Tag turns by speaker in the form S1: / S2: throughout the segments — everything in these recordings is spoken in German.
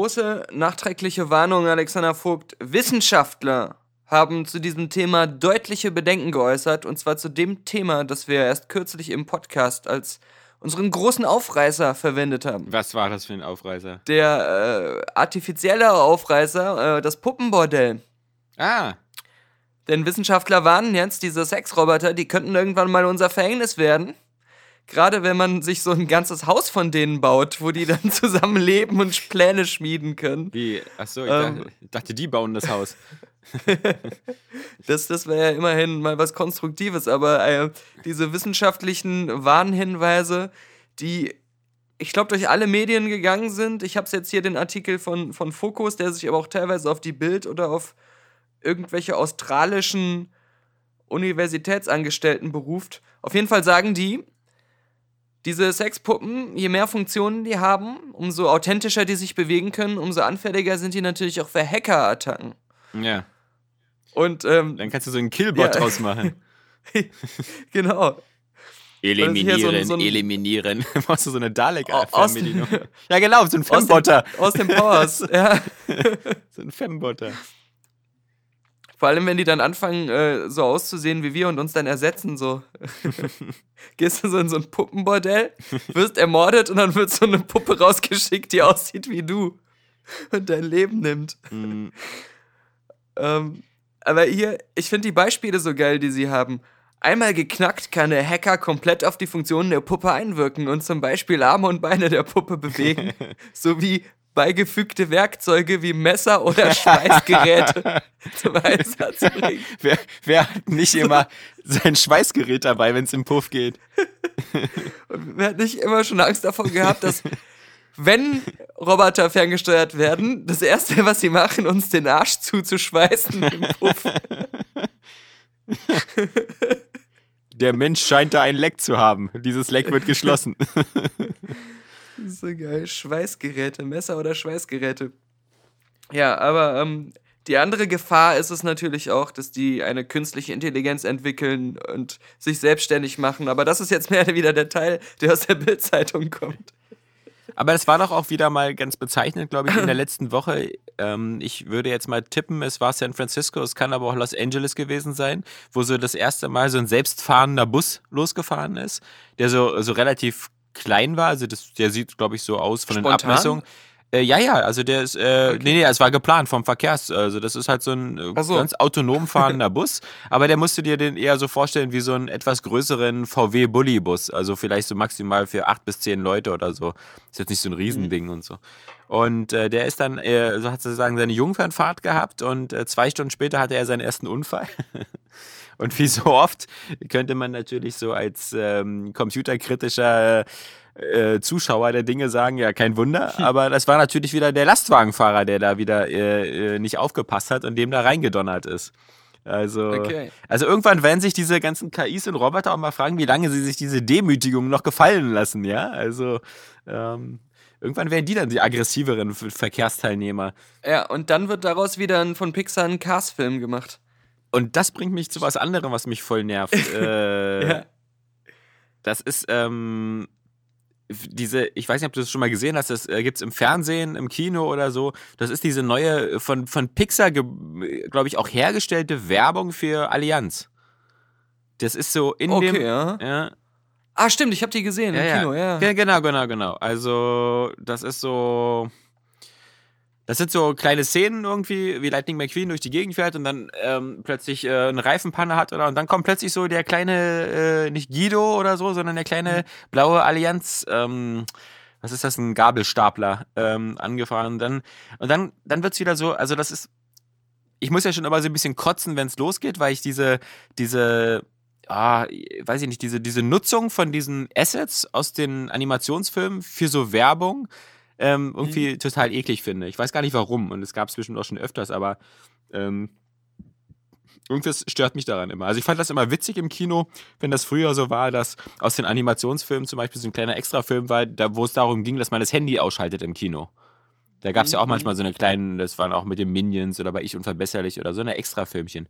S1: Große nachträgliche Warnung, Alexander Vogt. Wissenschaftler haben zu diesem Thema deutliche Bedenken geäußert. Und zwar zu dem Thema, das wir erst kürzlich im Podcast als unseren großen Aufreißer verwendet haben.
S2: Was war das für ein Aufreißer?
S1: Der äh, artifizielle Aufreißer, äh, das Puppenbordell.
S2: Ah,
S1: Denn Wissenschaftler warnen jetzt, diese Sexroboter, die könnten irgendwann mal unser Verhängnis werden. Gerade wenn man sich so ein ganzes Haus von denen baut, wo die dann zusammen leben und Pläne schmieden können.
S2: wie? Achso, ich,
S1: Ähm.
S2: dachte, ich dachte, die bauen das Haus.
S1: Das, das wäre ja immerhin mal was Konstruktives, aber äh, diese wissenschaftlichen Warnhinweise, die, ich glaube, durch alle Medien gegangen sind. Ich habe jetzt hier den Artikel von, von Focus, der sich aber auch teilweise auf die Bild oder auf irgendwelche australischen Universitätsangestellten beruft. Auf jeden Fall sagen die, diese Sexpuppen, je mehr Funktionen die haben, umso authentischer die sich bewegen können, umso anfälliger sind die natürlich auch für Hackerattacken.
S2: Ja.
S1: Und ähm,
S2: Dann kannst du so einen Killbot
S1: Ja.
S2: draus machen.
S1: genau.
S2: Eliminieren,
S1: so ein-
S2: eliminieren. Machst du so eine Dalek-Fernbedienung? Ja, genau, so ein
S1: Aus dem,
S2: Fembotter.
S1: aus dem Powers, ja.
S2: So ein Fembotter.
S1: Vor allem, wenn die dann anfangen, äh, so auszusehen wie wir und uns dann ersetzen, so. Gehst du so in so ein Puppenbordell, wirst ermordet und dann wird so eine Puppe rausgeschickt, die aussieht wie du und dein Leben nimmt.
S2: Mhm.
S1: Ähm, aber hier, ich finde die Beispiele so geil, die sie haben. Einmal geknackt kann der Hacker komplett auf die Funktionen der Puppe einwirken und zum Beispiel Arme und Beine der Puppe bewegen, sowie beigefügte Werkzeuge wie Messer oder Schweißgeräte zum Einsatz bringen.
S2: Wer, wer hat nicht immer sein Schweißgerät dabei, wenn es im Puff geht?
S1: Und wer hat nicht immer schon Angst davor gehabt, dass wenn Roboter ferngesteuert werden, das erste, was sie machen, uns den Arsch zuzuschweißen im Puff.
S2: Der Mensch scheint da ein Leck zu haben. Dieses Leck wird geschlossen.
S1: So geil. Schweißgeräte, Messer oder Schweißgeräte. Ja, aber ähm, die andere Gefahr ist es natürlich auch, dass die eine künstliche Intelligenz entwickeln und sich selbstständig machen. Aber das ist jetzt mehr oder wieder der Teil, der aus der Bildzeitung kommt.
S2: Aber das war doch auch wieder mal ganz bezeichnend, glaube ich, in der letzten Woche. Ähm, ich würde jetzt mal tippen, es war San Francisco, es kann aber auch Los Angeles gewesen sein, wo so das erste Mal so ein selbstfahrender Bus losgefahren ist, der so, so relativ klein war. Also das, der sieht, glaube ich, so aus von den
S1: Spontan?
S2: Abmessungen. Äh, ja, ja, also der ist, äh, nee, nee, es war geplant vom Verkehrs, also das ist halt so ein äh,
S1: so.
S2: ganz autonom fahrender Bus, aber der musst du dir den eher so vorstellen wie so einen etwas größeren VW-Bully-Bus, also vielleicht so maximal für acht bis zehn Leute oder so. Ist jetzt nicht so ein Riesending und so. Und äh, der ist dann, äh, so hat sozusagen seine Jungfernfahrt gehabt und äh, zwei Stunden später hatte er seinen ersten Unfall. Und wie so oft könnte man natürlich so als ähm, computerkritischer äh, Zuschauer der Dinge sagen, ja, kein Wunder. Aber das war natürlich wieder der Lastwagenfahrer, der da wieder äh, äh, nicht aufgepasst hat und dem da reingedonnert ist. Also,
S1: Okay.
S2: also irgendwann werden sich diese ganzen KIs und Roboter auch mal fragen, wie lange sie sich diese Demütigung noch gefallen lassen, ja? Also ähm, irgendwann werden die dann die aggressiveren Ver- Verkehrsteilnehmer.
S1: Ja, und dann wird daraus wieder ein, von Pixar ein Cars-Film gemacht.
S2: Und das bringt mich zu was anderem, was mich voll nervt. äh,
S1: Ja.
S2: Das ist ähm, diese, ich weiß nicht, ob du das schon mal gesehen hast, das äh, gibt es im Fernsehen, im Kino oder so. Das ist diese neue, äh, von, von Pixar, glaube ich, auch hergestellte Werbung für Allianz. Das ist so in
S1: Okay,
S2: dem.
S1: ja.
S2: Ja,
S1: Ah, stimmt, ich habe die gesehen im Kino, ja.
S2: Ge- Genau, genau, genau. Also, das ist so. Das sind so kleine Szenen irgendwie, wie Lightning McQueen durch die Gegend fährt und dann ähm, plötzlich äh, eine Reifenpanne hat oder und dann kommt plötzlich so der kleine, äh, nicht Guido oder so, sondern der kleine blaue Allianz, ähm, was ist das, ein Gabelstapler ähm, angefahren. Und dann, und dann, dann wird's wieder so, also das ist, ich muss ja schon immer so ein bisschen kotzen, wenn es losgeht, weil ich diese, diese ah, weiß ich nicht, diese, diese Nutzung von diesen Assets aus den Animationsfilmen für so Werbung ähm, irgendwie total eklig finde. Ich weiß gar nicht warum und es gab es zwischendurch auch schon öfters, aber ähm, irgendwas stört mich daran immer. Also ich fand das immer witzig im Kino, wenn das früher so war, dass aus den Animationsfilmen zum Beispiel so ein kleiner Extrafilm war, da, wo es darum ging, dass man das Handy ausschaltet im Kino. Da gab es ja auch manchmal so eine kleine, das waren auch mit den Minions oder bei Ich Unverbesserlich oder so eine Extra-Filmchen.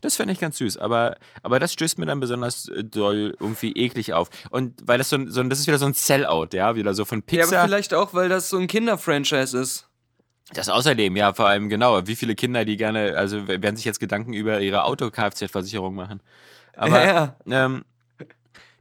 S2: Das fände ich ganz süß, aber, aber das stößt mir dann besonders äh, doll irgendwie eklig auf. Und weil das so, ein- so das ist wieder so ein Sellout, ja, wieder so von
S1: Ja,
S2: Pixar.
S1: aber vielleicht auch, weil das so ein Kinderfranchise ist.
S2: Das außerdem, ja, vor allem genau, wie viele Kinder, die gerne, also werden sich jetzt Gedanken über ihre Auto-Kfz-Versicherung machen. Aber
S1: ja, ja.
S2: ähm,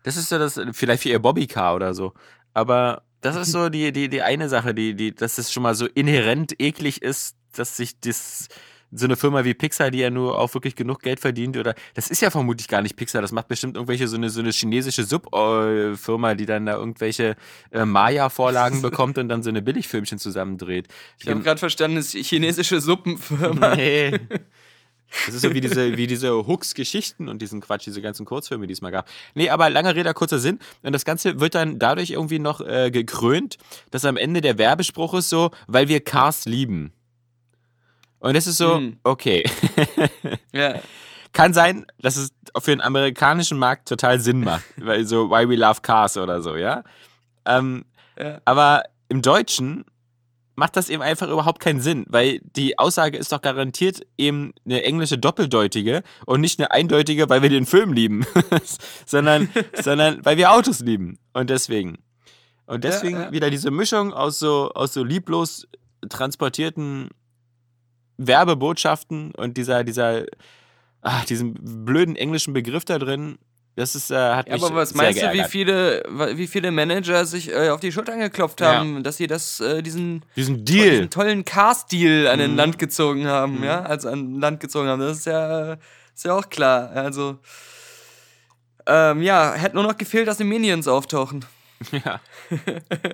S2: das ist so das, vielleicht für ihr Bobbycar oder so. Aber das ist so die, die, die eine Sache, die, die, dass es schon mal so inhärent eklig ist, dass sich das, so eine Firma wie Pixar, die ja nur auch wirklich genug Geld verdient, oder das ist ja vermutlich gar nicht Pixar, das macht bestimmt irgendwelche so eine, so eine chinesische Sub-Firma, die dann da irgendwelche äh, Maya-Vorlagen bekommt und dann so eine Billigfilmchen zusammendreht.
S1: Ich habe gerade verstanden, es ist chinesische Suppenfirma.
S2: Nee. Das ist so wie diese, wie diese Hooks-Geschichten und diesen Quatsch, diese ganzen Kurzfilme, die es mal gab. Nee, aber langer Rede, kurzer Sinn. Und das Ganze wird dann dadurch irgendwie noch äh, gekrönt, dass am Ende der Werbespruch ist so, weil wir Cars lieben. Und das ist so,
S1: Hm.
S2: okay.
S1: Ja.
S2: Kann sein, dass es für den amerikanischen Markt total Sinn macht. weil so, why we love cars oder so, ja. Ähm,
S1: Ja.
S2: aber im Deutschen macht das eben einfach überhaupt keinen Sinn, weil die Aussage ist doch garantiert eben eine englische doppeldeutige und nicht eine eindeutige, weil wir den Film lieben, sondern, sondern weil wir Autos lieben. Und deswegen. Und deswegen
S1: ja.
S2: wieder diese Mischung aus so, aus so lieblos transportierten Werbebotschaften und dieser, dieser, ach, diesem blöden englischen Begriff da drin, das ist, äh, hat
S1: Ja,
S2: mich
S1: aber was
S2: sehr
S1: meinst du, wie
S2: geärgert.
S1: viele, wie viele Manager sich äh, auf die Schultern geklopft
S2: Ja.
S1: haben, dass sie das, äh, diesen,
S2: Diesen
S1: diesen
S2: Deal.
S1: tollen Cast-Deal an den
S2: Mhm.
S1: Land gezogen haben, ja, also an Land gezogen haben. Das ist ja, ist ja auch klar. Also, ähm, ja, hätte nur noch gefehlt, dass die Minions auftauchen.
S2: Ja.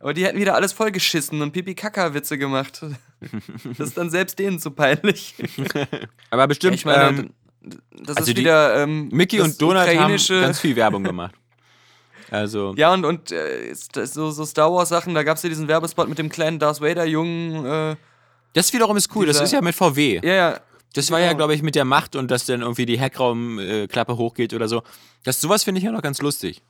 S1: Aber die hätten wieder alles vollgeschissen und Pipi-Kaka-Witze gemacht. Das ist dann selbst denen zu peinlich.
S2: Aber bestimmt,
S1: ich meine,
S2: ähm,
S1: das
S2: also
S1: ist
S2: die-
S1: wieder ähm,
S2: Mickey
S1: das
S2: und Donald haben ganz viel Werbung gemacht. Also,
S1: Ja, und, und äh, das- so, so Star Wars-Sachen, da gab es ja diesen Werbespot mit dem kleinen Darth Vader-Jungen. Äh,
S2: das wiederum ist cool. Das
S1: dieser-
S2: ist ja mit VW.
S1: ja, ja.
S2: Das war ja,
S1: genau.
S2: glaube ich, mit der Macht und dass dann irgendwie die Heckraumklappe hochgeht oder so. Das, sowas finde ich ja noch ganz lustig.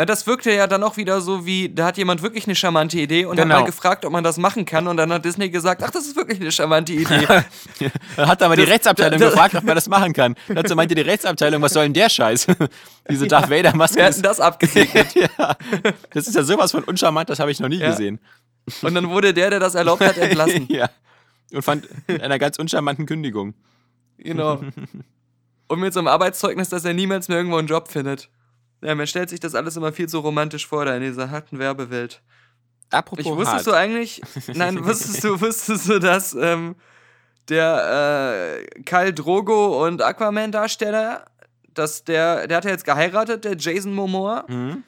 S1: Ja, Das wirkte ja dann auch wieder so wie, da hat jemand wirklich eine charmante Idee und
S2: Genau.
S1: hat mal gefragt, ob man das machen kann. Und dann hat Disney gesagt, ach, das ist wirklich eine charmante Idee.
S2: Dann hat aber die Rechtsabteilung
S1: das-
S2: gefragt, ob man das machen kann. Dazu meinte die Rechtsabteilung, was soll denn der Scheiß? Diese Darth Vader-Maske.
S1: Wir hatten
S2: ist-
S1: das abgesegnet.
S2: ja, das ist ja sowas von uncharmant, das habe ich noch nie
S1: Ja.
S2: gesehen.
S1: Und dann wurde der, der das erlaubt hat, entlassen.
S2: ja. Und fand in einer ganz uncharmanten Kündigung.
S1: Genau. Und mit so einem Arbeitszeugnis, dass er niemals mehr irgendwo einen Job findet. Ja, man stellt sich das alles immer viel zu romantisch vor, da in dieser harten Werbewelt.
S2: Apropos
S1: Ich wusstest
S2: hart.
S1: du eigentlich, nein, wusstest du, wusstest du, dass ähm, der äh, Kyle Drogo und Aquaman-Darsteller, dass der, der hat ja jetzt geheiratet, der Jason Momoa.
S2: Mhm.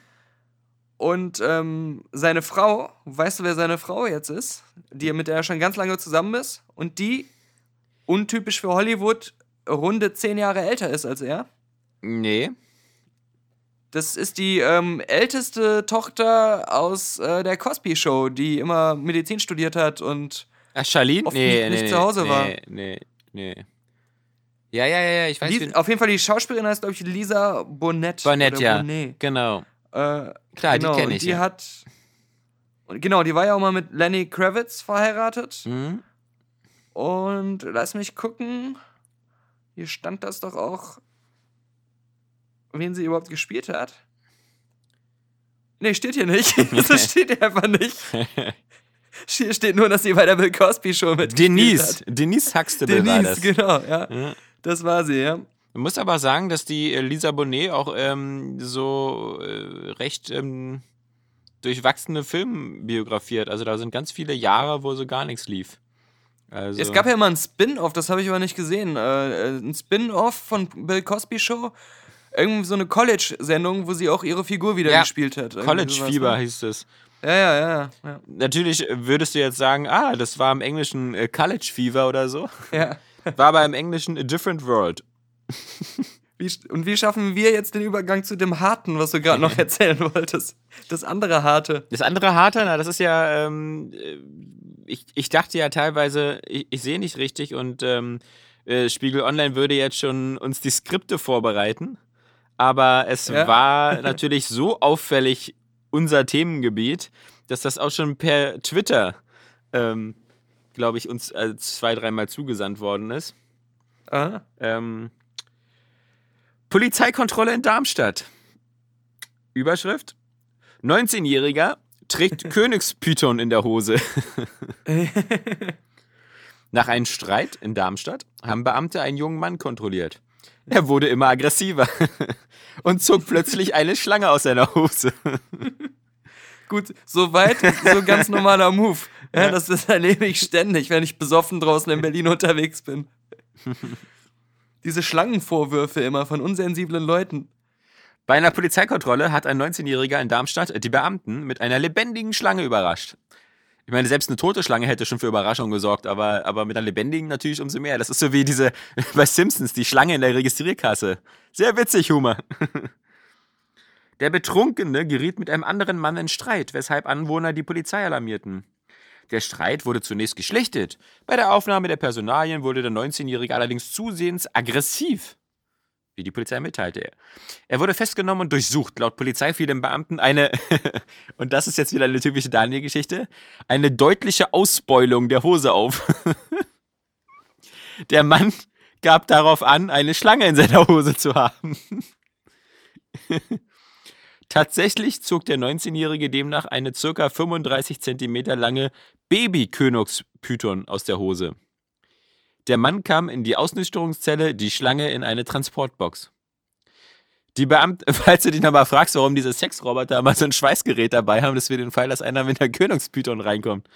S1: Und ähm, seine Frau, weißt du, wer seine Frau jetzt ist? Die, mit der er schon ganz lange zusammen ist. Und die, untypisch für Hollywood, runde zehn Jahre älter ist als er.
S2: Nee.
S1: Das ist die ähm, älteste Tochter aus äh, der Cosby Show, die immer Medizin studiert hat und
S2: Ach, Charlene?
S1: Oft
S2: Nee,
S1: nicht-
S2: nee,
S1: nicht
S2: nee,
S1: zu Hause
S2: nee,
S1: war.
S2: Nee, nee. Ja, ja, ja, ja, ich weiß
S1: Lies,
S2: wen-
S1: auf jeden Fall die Schauspielerin heißt, glaube ich, Lisa Bonet.
S2: Bonnet,
S1: oder
S2: ja.
S1: Bonet.
S2: Genau.
S1: Äh,
S2: Klar,
S1: genau,
S2: die kenne ich.
S1: Die
S2: ja.
S1: hat. Genau, die war ja auch mal mit Lenny Kravitz verheiratet.
S2: Mhm.
S1: Und lass mich gucken. Hier stand das doch auch, wen sie überhaupt gespielt hat. Nee, steht hier nicht. das steht hier einfach nicht. Hier steht nur, dass sie bei der Bill Cosby Show mit
S2: Denise. Denise Huxtable war das.
S1: Denise, genau, ja.
S2: Ja.
S1: Das war sie, ja.
S2: Man muss aber sagen, dass die Lisa Bonet auch ähm, so äh, recht ähm, durchwachsene Filmbiografie hat. Also da sind ganz viele Jahre, wo so gar nichts lief. Also,
S1: Es gab ja mal ein Spin-off, das habe ich aber nicht gesehen. Äh, äh, ein Spin-off von Bill Cosby Show. Irgendwie so eine College-Sendung, wo sie auch ihre Figur wieder
S2: Ja,
S1: gespielt hat. Irgendwie
S2: College
S1: sowas,
S2: Fieber
S1: ne?
S2: hieß es.
S1: Ja, ja, ja, ja.
S2: Natürlich würdest du jetzt sagen, ah, das war im Englischen äh, College Fever oder so.
S1: ja.
S2: War aber im Englischen A Different World.
S1: Wie, und wie schaffen wir jetzt den Übergang zu dem Harten, was du gerade noch erzählen wolltest? Das andere Harte.
S2: Das andere Harte, na, das ist ja, ähm, äh, ich, ich dachte ja teilweise, ich, ich sehe nicht richtig und ähm, äh, Spiegel Online würde jetzt schon uns die Skripte vorbereiten. Aber es
S1: Ja.
S2: war natürlich so auffällig unser Themengebiet, dass das auch schon per Twitter, ähm, glaube ich, uns äh, zwei, dreimal zugesandt worden ist.
S1: Ah,
S2: Ähm, Polizeikontrolle in Darmstadt. Überschrift: 19-Jähriger trägt Königspython in der Hose. Nach einem Streit in Darmstadt haben Beamte einen jungen Mann kontrolliert. Er wurde immer aggressiver und zog plötzlich eine Schlange aus seiner Hose.
S1: Gut, soweit, so ganz normaler Move. Ja, das, das erlebe ich ständig, wenn ich besoffen draußen in Berlin unterwegs bin. Diese Schlangenvorwürfe immer von unsensiblen Leuten.
S2: Bei einer Polizeikontrolle hat ein 19-Jähriger in Darmstadt die Beamten mit einer lebendigen Schlange überrascht. Ich meine, selbst eine tote Schlange hätte schon für Überraschung gesorgt, aber, aber mit einer lebendigen natürlich umso mehr. Das ist so wie diese bei Simpsons, die Schlange in der Registrierkasse. Sehr witzig, Humor. Der Betrunkene geriet mit einem anderen Mann in Streit, weshalb Anwohner die Polizei alarmierten. Der Streit wurde zunächst geschlichtet. Bei der Aufnahme der Personalien wurde der 19-Jährige allerdings zusehends aggressiv, wie die Polizei mitteilte. Er wurde festgenommen und durchsucht. Laut Polizei fiel dem Beamten eine, und das ist jetzt wieder eine typische Daniel-Geschichte, eine deutliche Ausbeulung der Hose auf. Der Mann gab darauf an, eine Schlange in seiner Hose zu haben. Tatsächlich zog der 19-Jährige demnach eine circa 35 Zentimeter lange Baby-Königspython aus der Hose. Der Mann kam in die Ausnüchterungszelle, die Schlange in eine Transportbox. Die Beamten, falls du dich nochmal fragst, warum diese Sexroboter mal so ein Schweißgerät dabei haben, das für den Fall, dass einer mit einer Königspython reinkommt.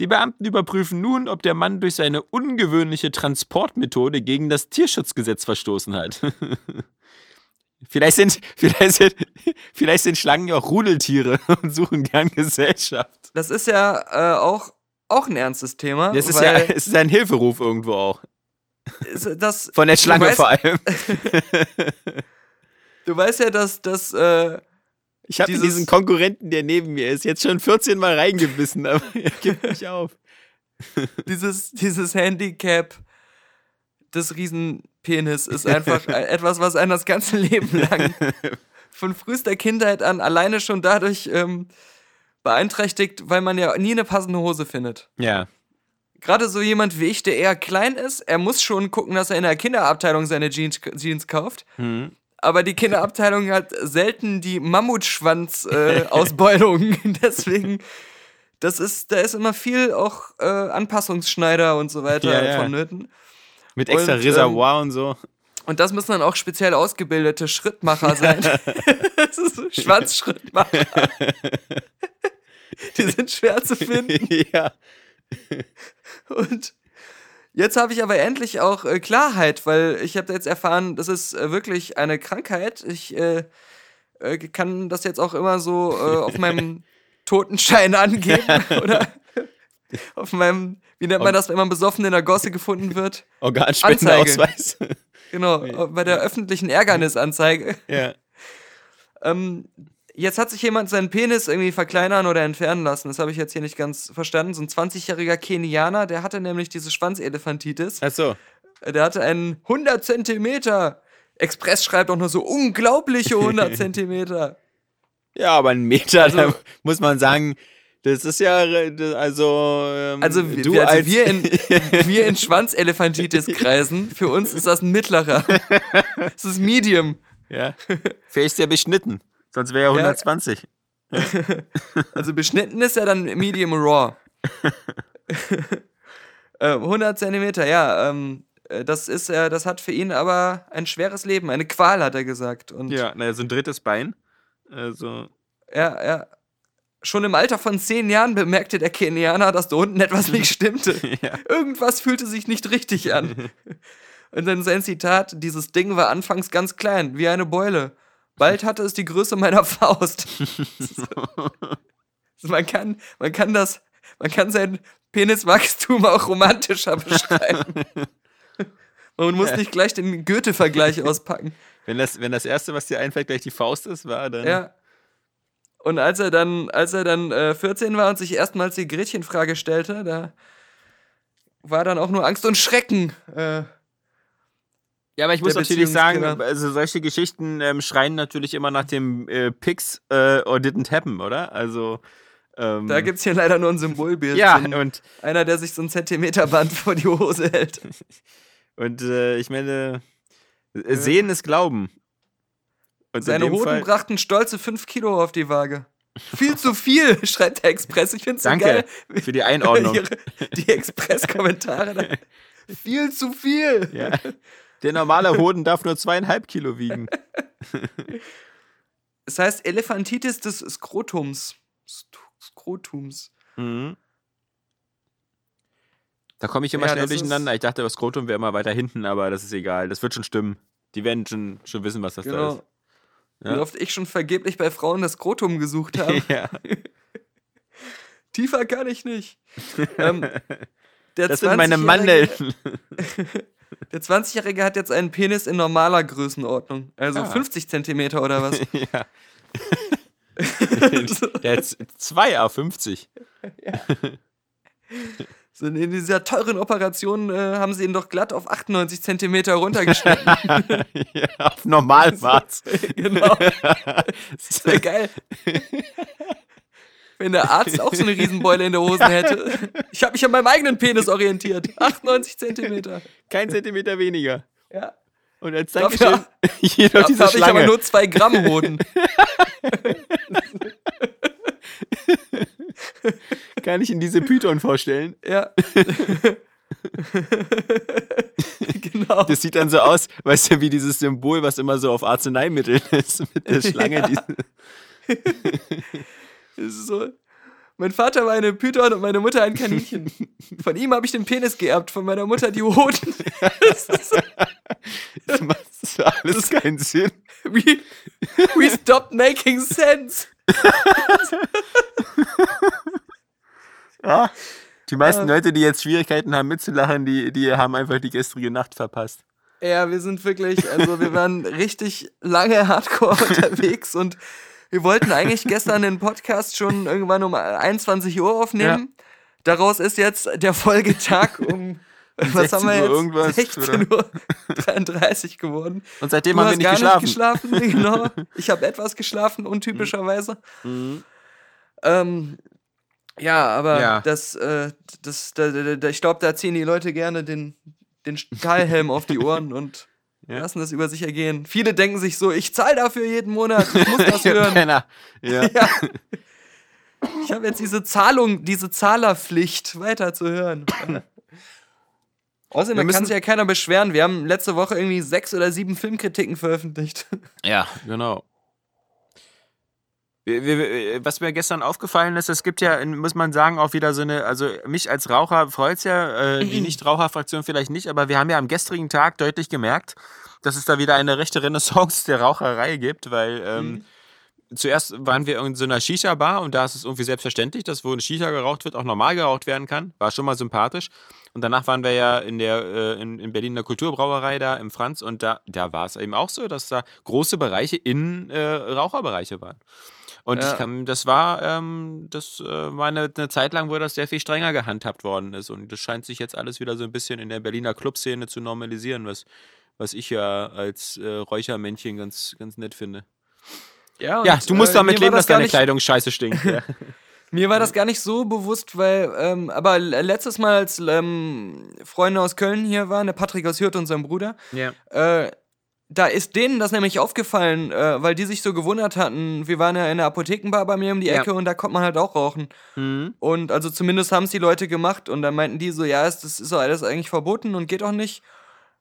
S2: Die Beamten überprüfen nun, ob der Mann durch seine ungewöhnliche Transportmethode gegen das Tierschutzgesetz verstoßen hat. vielleicht, sind, vielleicht, sind, vielleicht sind Schlangen ja auch Rudeltiere und suchen gern Gesellschaft.
S1: Das ist ja äh, auch, auch ein ernstes Thema.
S2: Das ist ja es ist ein Hilferuf irgendwo auch.
S1: es- das,
S2: Von der Schlange
S1: weißt-
S2: vor allem.
S1: du weißt ja, dass das. Äh,
S2: Ich habe diesen Konkurrenten, der neben mir ist, jetzt schon 14 Mal reingebissen, aber er gibt nicht auf.
S1: dieses, dieses Handicap des Riesenpenis ist einfach etwas, was einen das ganze Leben lang von frühester Kindheit an alleine schon dadurch ähm, beeinträchtigt, weil man ja nie eine passende Hose findet.
S2: Ja.
S1: Gerade so jemand wie ich, der eher klein ist, er muss schon gucken, dass er in der Kinderabteilung seine Jeans, Jeans kauft.
S2: Hm.
S1: Aber die Kinderabteilung hat selten die Mammutschwanz-Ausbeulung. Deswegen, das ist, da ist immer viel auch äh, Anpassungsschneider und so weiter
S2: Ja, ja.
S1: vonnöten.
S2: Mit extra
S1: Und, ähm,
S2: Reservoir und so.
S1: Und das müssen dann auch speziell ausgebildete Schrittmacher sein. das ist so Schwanzschrittmacher. die sind schwer zu finden.
S2: ja.
S1: Und jetzt habe ich aber endlich auch äh, Klarheit, weil ich habe jetzt erfahren, das ist äh, wirklich eine Krankheit. Ich äh, äh, kann das jetzt auch immer so äh, auf meinem Totenschein angeben oder auf meinem, wie nennt man das, wenn man besoffen in der Gosse gefunden wird?
S2: Organspendeausweis.
S1: Genau, äh, bei der öffentlichen Ärgernisanzeige.
S2: ja.
S1: Ähm, jetzt hat sich jemand seinen Penis irgendwie verkleinern oder entfernen lassen. Das habe ich jetzt hier nicht ganz verstanden. So ein 20-jähriger Kenianer, der hatte nämlich diese Schwanzelefantitis.
S2: Achso.
S1: Der hatte einen 100 Zentimeter. Express schreibt auch nur so unglaubliche 100 Zentimeter.
S2: Ja, aber ein Meter,
S1: Also-
S2: da muss man sagen, das ist ja, äh, also, ähm,
S1: Also, wir-
S2: du
S1: wir, also
S2: als,
S1: wir in, wir in Schwanzelefantitis-Kreisen, für uns ist das ein mittlerer. Das ist Medium.
S2: ja, vielleicht ist der beschnitten, sonst wäre er 120.
S1: Also beschnitten ist ja dann Medium Raw. äh, 100 Zentimeter, ja. Ähm, äh, das ist ja, das hat für ihn aber ein schweres Leben, eine Qual, hat er gesagt. Und
S2: Ja, naja, so ein drittes Bein. Also,
S1: ja, ja. Schon im Alter von zehn Jahren bemerkte der Kenianer, dass da unten etwas nicht stimmte.
S2: Ja.
S1: Irgendwas fühlte sich nicht richtig an. Und dann sein Zitat: Dieses Ding war anfangs ganz klein, wie eine Beule. Bald hatte es die Größe meiner Faust. man, kann, man kann das, man kann sein Peniswachstum auch romantischer beschreiben. Und muss nicht gleich den Goethe-Vergleich auspacken.
S2: Wenn das, wenn das Erste, was dir einfällt, gleich die Faust ist, war dann.
S1: Ja. Und als er dann, als er dann äh, 14 war und sich erstmals die Gretchenfrage stellte, da war dann auch nur Angst und Schrecken. Äh,
S2: Ja, aber ich muss natürlich sagen, also solche Geschichten ähm, schreien natürlich immer nach dem äh, Pix äh, or didn't happen, oder? Also. Ähm,
S1: da gibt es hier leider nur ein Symbolbild.
S2: Ja, und,
S1: einer, der sich so ein Zentimeterband vor die Hose hält.
S2: und äh, ich meine, äh, sehen ist Glauben. Und in
S1: Seine Hoden
S2: Fall-
S1: brachten stolze 5 Kilo auf die Waage. Viel zu viel, schreibt der Express. Ich finde es so
S2: Danke
S1: geil.
S2: für die Einordnung.
S1: Die Express-Kommentare. Viel zu viel.
S2: Ja. Der normale Hoden darf nur zweieinhalb Kilo wiegen.
S1: Es heißt Elefantitis des Skrotums. Skrotums.
S2: Mhm. Da komme ich immer
S1: Ja,
S2: schnell
S1: ist-
S2: durcheinander. Ich dachte, das Skrotum wäre immer weiter hinten, aber das ist egal. Das wird schon stimmen. Die werden schon, schon wissen, was das da
S1: Genau.
S2: Ist.
S1: Wie
S2: Ja.
S1: oft ich schon vergeblich bei Frauen das Skrotum gesucht habe.
S2: ja.
S1: Tiefer kann ich nicht. ähm, der
S2: Das sind meine
S1: 20-Jährige
S2: Mandeln.
S1: Der 20-Jährige hat jetzt einen Penis in normaler Größenordnung. Also
S2: Ah.
S1: 50 Zentimeter oder was.
S2: ja. Der hat z- zwei A50.
S1: So in dieser teuren Operation äh, haben sie ihn doch glatt auf 98 Zentimeter runtergeschnitten.
S2: ja, auf Normalmaß.
S1: genau. Das wäre geil. Wenn der Arzt auch so eine Riesenbeule in der Hose hätte. Ich habe mich an meinem eigenen Penis orientiert. 98 Zentimeter.
S2: Kein Zentimeter weniger.
S1: Ja.
S2: Und als
S1: Dafür-
S2: Dankeschön hier noch
S1: Dafür
S2: diese
S1: habe ich aber
S2: Schlange.
S1: nur zwei Gramm Hoden.
S2: Kann ich in diese Python vorstellen.
S1: Ja. genau.
S2: Das sieht dann so aus, weißt du, wie dieses Symbol, was immer so auf Arzneimitteln ist, mit der Schlange.
S1: Ja. Das ist so. Mein Vater war eine Python und meine Mutter ein Kaninchen. Von ihm habe ich den Penis geerbt, von meiner Mutter die Hoden. Das ist
S2: das macht alles keinen Sinn.
S1: we, we stopped making sense.
S2: Ja. Die meisten
S1: Ja.
S2: Leute, die jetzt Schwierigkeiten haben mitzulachen, die, die haben einfach die gestrige Nacht verpasst.
S1: Ja, wir sind wirklich, also wir waren richtig lange hardcore unterwegs und wir wollten eigentlich gestern den Podcast schon irgendwann um 21 Uhr aufnehmen. Daraus ist jetzt der Folgetag um, was haben
S2: 16
S1: wir
S2: Uhr
S1: jetzt?
S2: irgendwas,
S1: 16 Uhr 33 geworden.
S2: Und seitdem
S1: Du
S2: haben wir nicht
S1: gar
S2: geschlafen.
S1: nicht geschlafen, genau. Ich habe etwas geschlafen, untypischerweise.
S2: Mhm.
S1: Ähm, ja, aber
S2: Ja.
S1: das, äh, das, da, da, da, ich glaube, da ziehen die Leute gerne den, den Stahlhelm auf die Ohren und
S2: Ja.
S1: lassen das über sich ergehen. Viele denken sich so, ich zahle dafür jeden Monat, ich muss das hören.
S2: Penner. Ja.
S1: ja. Ich habe jetzt diese Zahlung, diese Zahlerpflicht, weiter zu hören. Außerdem kann
S2: müssen-
S1: sich ja keiner beschweren. Wir haben letzte Woche irgendwie sechs oder sieben Filmkritiken veröffentlicht.
S2: Ja, genau. Was mir gestern aufgefallen ist, es gibt ja, muss man sagen, auch wieder so eine, also mich als Raucher freut es ja, äh, die Nichtraucherfraktion vielleicht nicht, aber wir haben ja am gestrigen Tag deutlich gemerkt, dass es da wieder eine rechte Renaissance der Raucherei gibt, weil ähm, zuerst waren wir in so einer Shisha-Bar und da ist es irgendwie selbstverständlich, dass wo eine Shisha geraucht wird, auch normal geraucht werden kann. War schon mal sympathisch. Und danach waren wir ja in der äh, in, in Berlin in der Kulturbrauerei da im Franz und da, da war es eben auch so, dass da große Bereiche in äh, Raucherbereiche waren. Und
S1: Ja.
S2: ich kann, das war, ähm, das äh, war eine, eine Zeit lang, wo das sehr viel strenger gehandhabt worden ist. Und das scheint sich jetzt alles wieder so ein bisschen in der Berliner Clubszene zu normalisieren, was, was ich ja als äh, Räuchermännchen ganz, ganz nett finde.
S1: Ja,
S2: Ja, du musst
S1: äh,
S2: damit leben, dass deine Kleidung scheiße stinkt. Ja.
S1: Mir war das gar nicht so bewusst, weil, ähm, aber letztes Mal, als ähm, Freunde aus Köln hier waren, der Patrick aus Hürth und sein Bruder,
S2: ja.
S1: äh, da ist denen das nämlich aufgefallen, äh, weil die sich so gewundert hatten. Wir waren ja in der Apothekenbar bei mir um die
S2: Ja.
S1: Ecke und da konnte man halt auch rauchen.
S2: Mhm.
S1: Und also zumindest haben es die Leute gemacht und dann meinten die so, ja, ist- das ist doch alles eigentlich verboten und geht auch nicht.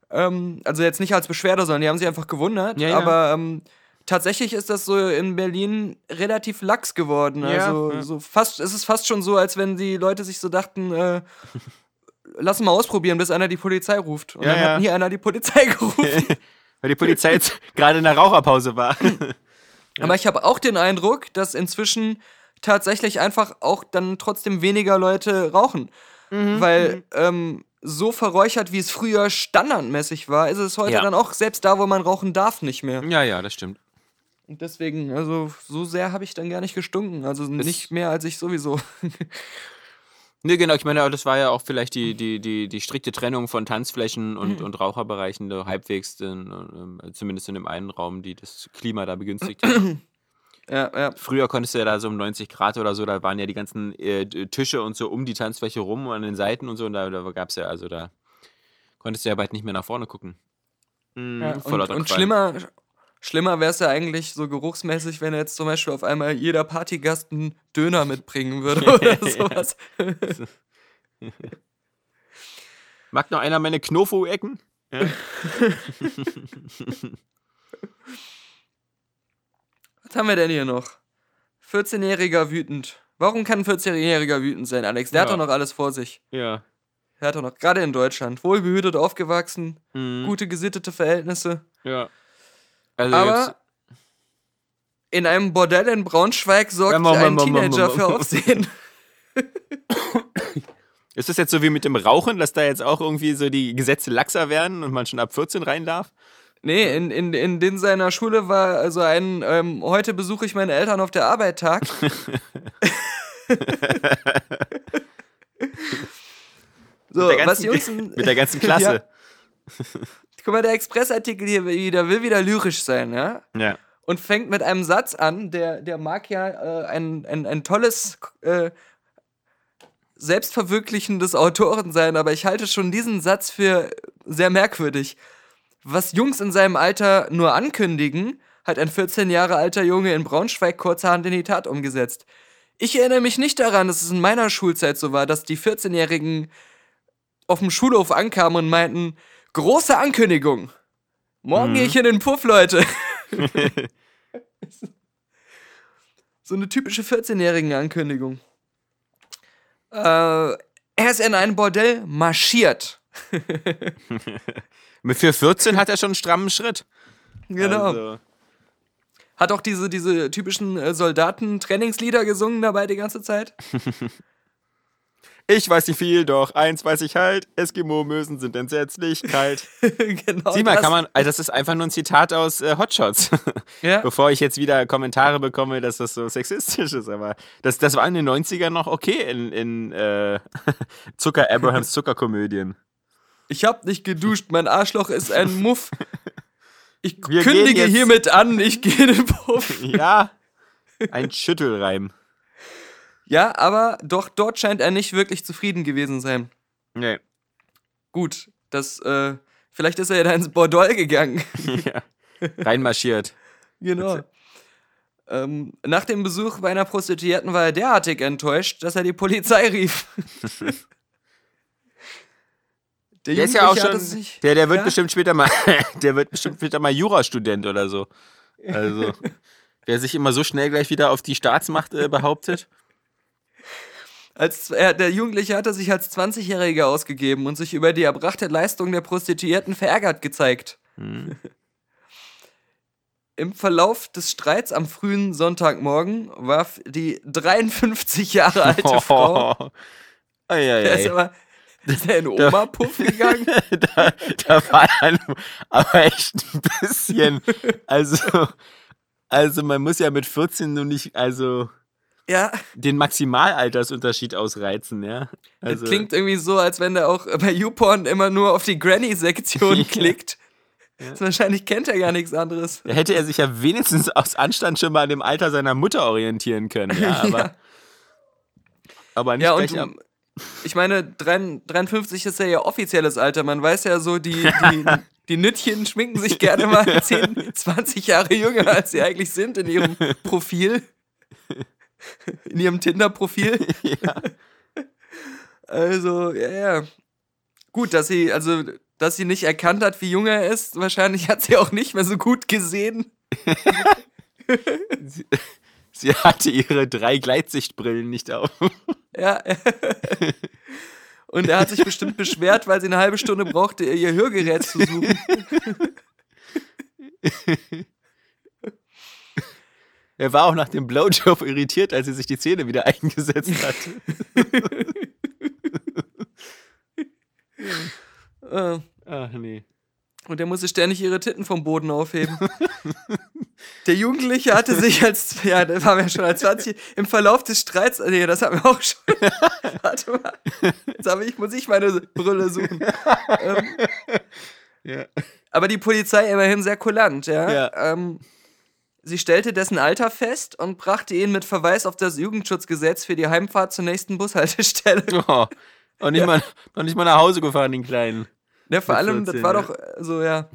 S1: Ähm, also jetzt nicht als Beschwerde, sondern die haben sich einfach gewundert.
S2: Ja, ja.
S1: Aber ähm, tatsächlich ist das so in Berlin relativ lax geworden. Also
S2: ja.
S1: so fast, es ist fast schon so, als wenn die Leute sich so dachten, äh, lass mal ausprobieren, bis einer die Polizei ruft. Und
S2: Ja,
S1: dann
S2: ja.
S1: hat nie einer die Polizei gerufen.
S2: Weil die Polizei jetzt gerade in der Raucherpause war.
S1: Aber ich habe auch den Eindruck, dass inzwischen tatsächlich einfach auch dann trotzdem weniger Leute rauchen.
S2: Mhm,
S1: Weil ähm, so verräuchert, wie es früher standardmäßig war, ist es heute
S2: Ja.
S1: dann auch selbst da, wo man rauchen darf, nicht mehr.
S2: Ja, ja, das stimmt.
S1: Und deswegen, also so sehr habe ich dann gar nicht gestunken. Also nicht mehr als ich sowieso.
S2: Nee, genau, ich meine, das war ja auch vielleicht die, die, die, die strikte Trennung von Tanzflächen und, und Raucherbereichen, da halbwegs, in, ähm, zumindest in dem einen Raum, die das Klima da begünstigt hat.
S1: ja, ja.
S2: Früher konntest du ja da so um 90 Grad oder so, da waren ja die ganzen äh, Tische und so um die Tanzfläche rum und an den Seiten und so, und da, da gab es ja, also da konntest du ja bald nicht mehr nach vorne gucken. Mhm,
S1: Ja, und, und schlimmer, schlimmer wäre es ja eigentlich so geruchsmäßig, wenn jetzt zum Beispiel auf einmal jeder Partygast einen Döner mitbringen würde oder sowas.
S2: Mag noch einer meine Knofo-Ecken? Ja.
S1: Was haben wir denn hier noch? 14-Jähriger wütend. Warum kann ein 14-Jähriger wütend sein, Alex? Der hat
S2: Ja.
S1: doch noch alles vor sich.
S2: ja.
S1: Der hat doch noch, gerade in Deutschland, wohlbehütet aufgewachsen,
S2: Mhm.
S1: gute gesittete Verhältnisse.
S2: Ja. Also
S1: Aber
S2: jetzt,
S1: in einem Bordell in Braunschweig sorgt
S2: Ja, Moment,
S1: ein Teenager für. Aufsehen.
S2: ist das jetzt so wie mit dem Rauchen, dass da jetzt auch irgendwie so die Gesetze laxer werden und man schon ab 14 rein darf?
S1: Nee, in, in, in den seiner Schule war also ein, ähm, heute besuche ich meine Eltern auf der Arbeit Tag. so,
S2: Mit der
S1: was Jungs.
S2: Mit der ganzen Klasse.
S1: Guck mal, der Expressartikel hier wieder will wieder lyrisch sein, ja?
S2: Ja.
S1: Und fängt mit einem Satz an, der, der mag ja äh, ein, ein, ein tolles äh, selbstverwirklichendes Autoren sein, aber ich halte schon diesen Satz für sehr merkwürdig. Was Jungs in seinem Alter nur ankündigen, hat ein 14 Jahre alter Junge in Braunschweig kurzerhand in die Tat umgesetzt. Ich erinnere mich nicht daran, dass es in meiner Schulzeit so war, dass die 14-Jährigen auf dem Schulhof ankamen und meinten, große Ankündigung. Morgen gehe ich in den Puff, Leute. so eine typische 14-jährigen Ankündigung. Äh, er ist in ein Bordell marschiert.
S2: Mit für 14 hat er schon einen strammen Schritt.
S1: Genau.
S2: Also,
S1: Hat auch diese, diese typischen äh, Soldaten-Trainingslieder gesungen dabei die ganze Zeit.
S2: ich weiß nicht viel, doch eins weiß ich halt: Eskimo-Mösen sind entsetzlich kalt.
S1: genau.
S2: Sieh mal,
S1: das.
S2: kann man, also das ist einfach nur ein Zitat aus äh, Hotshots.
S1: Ja.
S2: Bevor ich jetzt wieder Kommentare bekomme, dass das so sexistisch ist, aber das, das war in den 90ern noch okay in, in äh, Zucker, Abrahams Zuckerkomödien.
S1: Ich hab nicht geduscht, mein Arschloch ist ein Muff. Ich
S2: Wir
S1: kündige hiermit an, ich gehe in den Puff.
S2: Ja, ein Schüttelreim.
S1: Ja, aber doch dort scheint er nicht wirklich zufrieden gewesen sein.
S2: Nee.
S1: Gut, das, äh, vielleicht ist er ja da ins Bordell gegangen.
S2: ja. Reinmarschiert.
S1: genau. Ähm, nach dem Besuch bei einer Prostituierten war er derartig enttäuscht, dass er die Polizei rief.
S2: Der ist ja auch schon,
S1: sich-
S2: der, der wird
S1: Ja?
S2: bestimmt später mal, der wird bestimmt später mal Jurastudent oder so. Also, der sich immer so schnell gleich wieder auf die Staatsmacht äh, behauptet.
S1: Als, er, der Jugendliche hatte sich als 20-Jähriger ausgegeben und sich über die erbrachte Leistung der Prostituierten verärgert gezeigt.
S2: Hm.
S1: Im Verlauf des Streits am frühen Sonntagmorgen warf die 53 Jahre alte Frau,
S2: Ei, ei,
S1: der ist aber ist er in Oma-Puff gegangen?
S2: da, da war dann aber echt ein bisschen. Also, also man muss ja mit 14 nur nicht, also
S1: Ja,
S2: den Maximalaltersunterschied ausreizen, ja. Also,
S1: das klingt irgendwie so, als wenn er auch bei YouPorn immer nur auf die Granny-Sektion
S2: Ja.
S1: klickt. Das wahrscheinlich kennt er gar nichts anderes.
S2: Da hätte er sich ja wenigstens aus Anstand schon mal an dem Alter seiner Mutter orientieren können, ja, aber,
S1: Ja.
S2: aber nicht
S1: Ja, und
S2: gleich am,
S1: ich meine, 53 ist ja ihr offizielles Alter. Man weiß ja so, die, die, die Nüttchen schminken sich gerne mal 10, 20 Jahre jünger, als sie eigentlich sind in ihrem Profil. In ihrem Tinder-Profil.
S2: ja.
S1: Also, ja, ja. Gut, dass sie, also, dass sie nicht erkannt hat, wie jung er ist. Wahrscheinlich hat sie auch nicht mehr so gut gesehen.
S2: Sie hatte ihre drei Gleitsichtbrillen nicht auf.
S1: Ja. Und er hat sich bestimmt beschwert, weil sie eine halbe Stunde brauchte, ihr Hörgerät zu suchen.
S2: Er war auch nach dem Blowjob irritiert, als sie sich die Zähne wieder eingesetzt hat.
S1: Äh,
S2: Ach nee.
S1: Und der musste ständig ihre Titten vom Boden aufheben. der Jugendliche hatte sich als, ja, das haben wir schon als 20, im Verlauf des Streits, nee, das haben wir auch schon. Warte mal. Jetzt habe ich, muss ich meine Brille suchen. ähm,
S2: Ja.
S1: aber die Polizei immerhin sehr kulant, ja.
S2: Ja.
S1: Ähm, sie stellte dessen Alter fest und brachte ihn mit Verweis auf das Jugendschutzgesetz für die Heimfahrt zur nächsten Bushaltestelle.
S2: Oh. Und nicht, mal, noch nicht mal nach Hause gefahren, den Kleinen.
S1: Ja, vor
S2: Mit
S1: allem,
S2: 14,
S1: das war
S2: ja.
S1: doch äh, so, ja.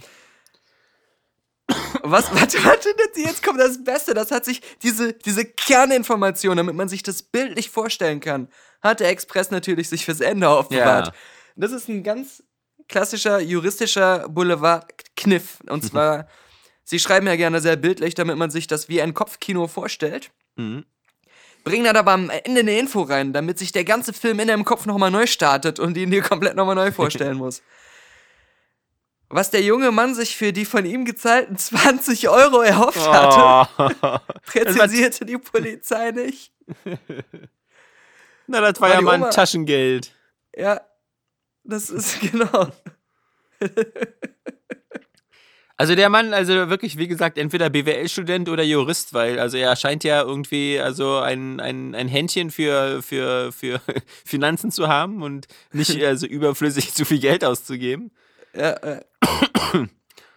S1: Was, warte, warte, jetzt kommt das Beste. Das hat sich, diese, diese Kerninformation, damit man sich das bildlich vorstellen kann, hat der Express natürlich sich fürs Ende aufbewahrt.
S2: Ja.
S1: Das ist ein ganz klassischer juristischer Boulevard-Kniff. Und zwar, sie schreiben ja gerne sehr bildlich, damit man sich das wie ein Kopfkino vorstellt.
S2: Mhm.
S1: Bringen dann aber am Ende eine Info rein, damit sich der ganze Film in deinem Kopf nochmal neu startet und ihn dir komplett nochmal neu vorstellen muss. Was der junge Mann sich für die von ihm gezahlten 20 Euro erhofft hatte,
S2: Oh.
S1: präzisierte die Polizei nicht.
S2: Na, das war
S1: War
S2: ja mal ein Taschengeld.
S1: Ja, das ist genau.
S2: Also der Mann, also wirklich, wie gesagt, entweder BWL-Student oder Jurist, weil also er scheint ja irgendwie also ein, ein, ein Händchen für, für, für Finanzen zu haben und nicht also überflüssig zu viel Geld auszugeben.
S1: Ja, äh,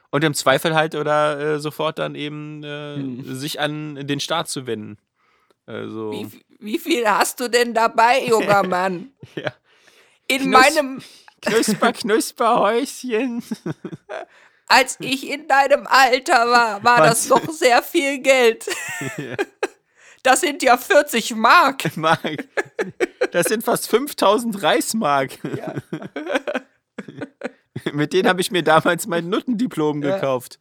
S2: Und im Zweifel halt oder äh, sofort dann eben äh, sich an den Staat zu wenden. Also,
S1: wie, wie viel hast du denn dabei, junger Mann?
S2: ja.
S1: In
S2: Knus-
S1: meinem,
S2: Knusper, Knusperhäuschen.
S1: Als ich in deinem Alter war, war
S2: Was?
S1: das doch sehr viel Geld. Das sind ja 40 Mark.
S2: Mark. Das sind fast 5000 Reichsmark. Mit denen habe ich mir damals mein Nuttendiplom
S1: Ja.
S2: gekauft.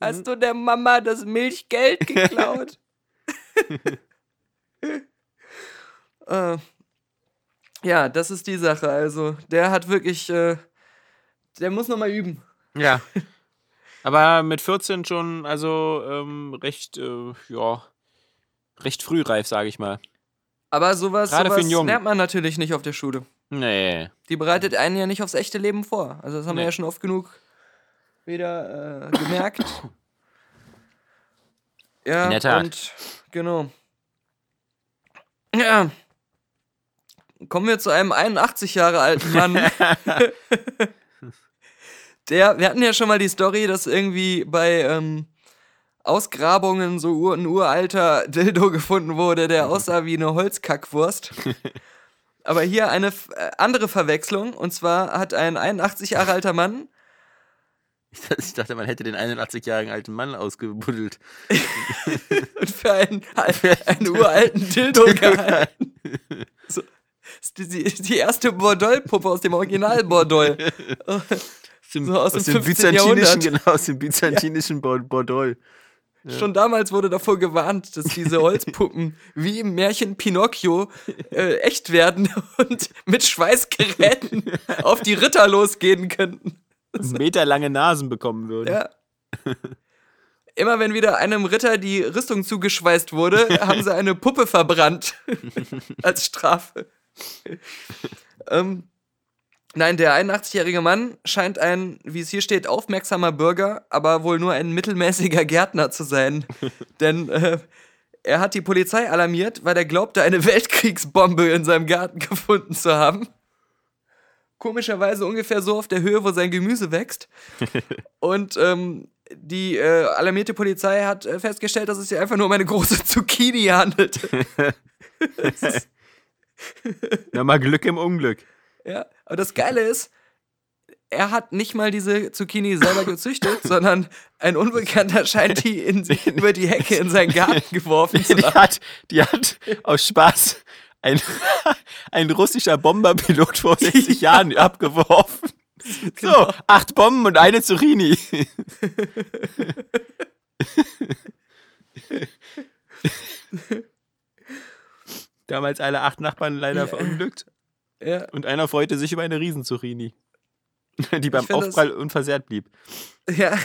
S1: Hast du der Mama das Milchgeld geklaut? äh, ja, das ist die Sache. Also, der hat wirklich, äh, der muss noch mal üben.
S2: Ja. Aber mit 14 schon, also ähm, recht, äh, ja, recht frühreif, sage ich mal.
S1: Aber sowas,
S2: Gerade für
S1: sowas
S2: einen
S1: lernt man natürlich nicht auf der Schule.
S2: Nee.
S1: Die bereitet einen ja nicht aufs echte Leben vor. Also, das haben wir
S2: Nee.
S1: ja schon oft genug wieder äh, gemerkt. Ja,
S2: In der Tat.
S1: und genau. Ja. Kommen wir zu einem 81 Jahre alten Mann. Der, wir hatten ja schon mal die Story, dass irgendwie bei ähm, Ausgrabungen so ur, ein uralter Dildo gefunden wurde, der aussah wie eine Holzkackwurst. Aber hier eine äh, andere Verwechslung. Und zwar hat ein 81 Jahre alter Mann
S2: Ich dachte, man hätte den 81-jährigen alten Mann ausgebuddelt.
S1: und für einen, einen uralten Dildo gehalten. So, ist die, die, erste Bordeaux-Puppe aus dem Original Bordeaux.
S2: Aus dem,
S1: So aus dem 15.
S2: byzantinischen, genau, aus dem byzantinischen Bo- Bordeaux.
S1: Schon damals wurde davor gewarnt, dass diese Holzpuppen wie im Märchen Pinocchio äh, echt werden und mit Schweißgeräten auf die Ritter losgehen könnten.
S2: Meterlange Nasen bekommen würden.
S1: Ja. Immer wenn wieder einem Ritter die Rüstung zugeschweißt wurde, haben sie eine Puppe verbrannt. Als Strafe. ähm, nein, der 81-jährige Mann scheint ein, wie es hier steht, aufmerksamer Bürger, aber wohl nur ein mittelmäßiger Gärtner zu sein. Denn äh, er hat die Polizei alarmiert, weil er glaubte, eine Weltkriegsbombe in seinem Garten gefunden zu haben. Komischerweise ungefähr so auf der Höhe, wo sein Gemüse wächst. Und ähm, die äh, alarmierte Polizei hat äh, festgestellt, dass es sich einfach nur um eine große Zucchini handelt.
S2: Na, mal Glück im Unglück.
S1: ja, aber das Geile ist, er hat nicht mal diese Zucchini selber gezüchtet, sondern ein Unbekannter scheint die in, über die Hecke in seinen Garten geworfen zu
S2: Die
S1: haben.
S2: hat, die hat aus Spaß ein, ein russischer Bomberpilot vor 60 Jahren abgeworfen. So, acht Bomben und eine Zucchini. Damals alle acht Nachbarn leider verunglückt
S1: Ja,
S2: und einer freute sich über eine Riesenzucchini, die beim
S1: find das-
S2: Aufprall unversehrt blieb.
S1: ja.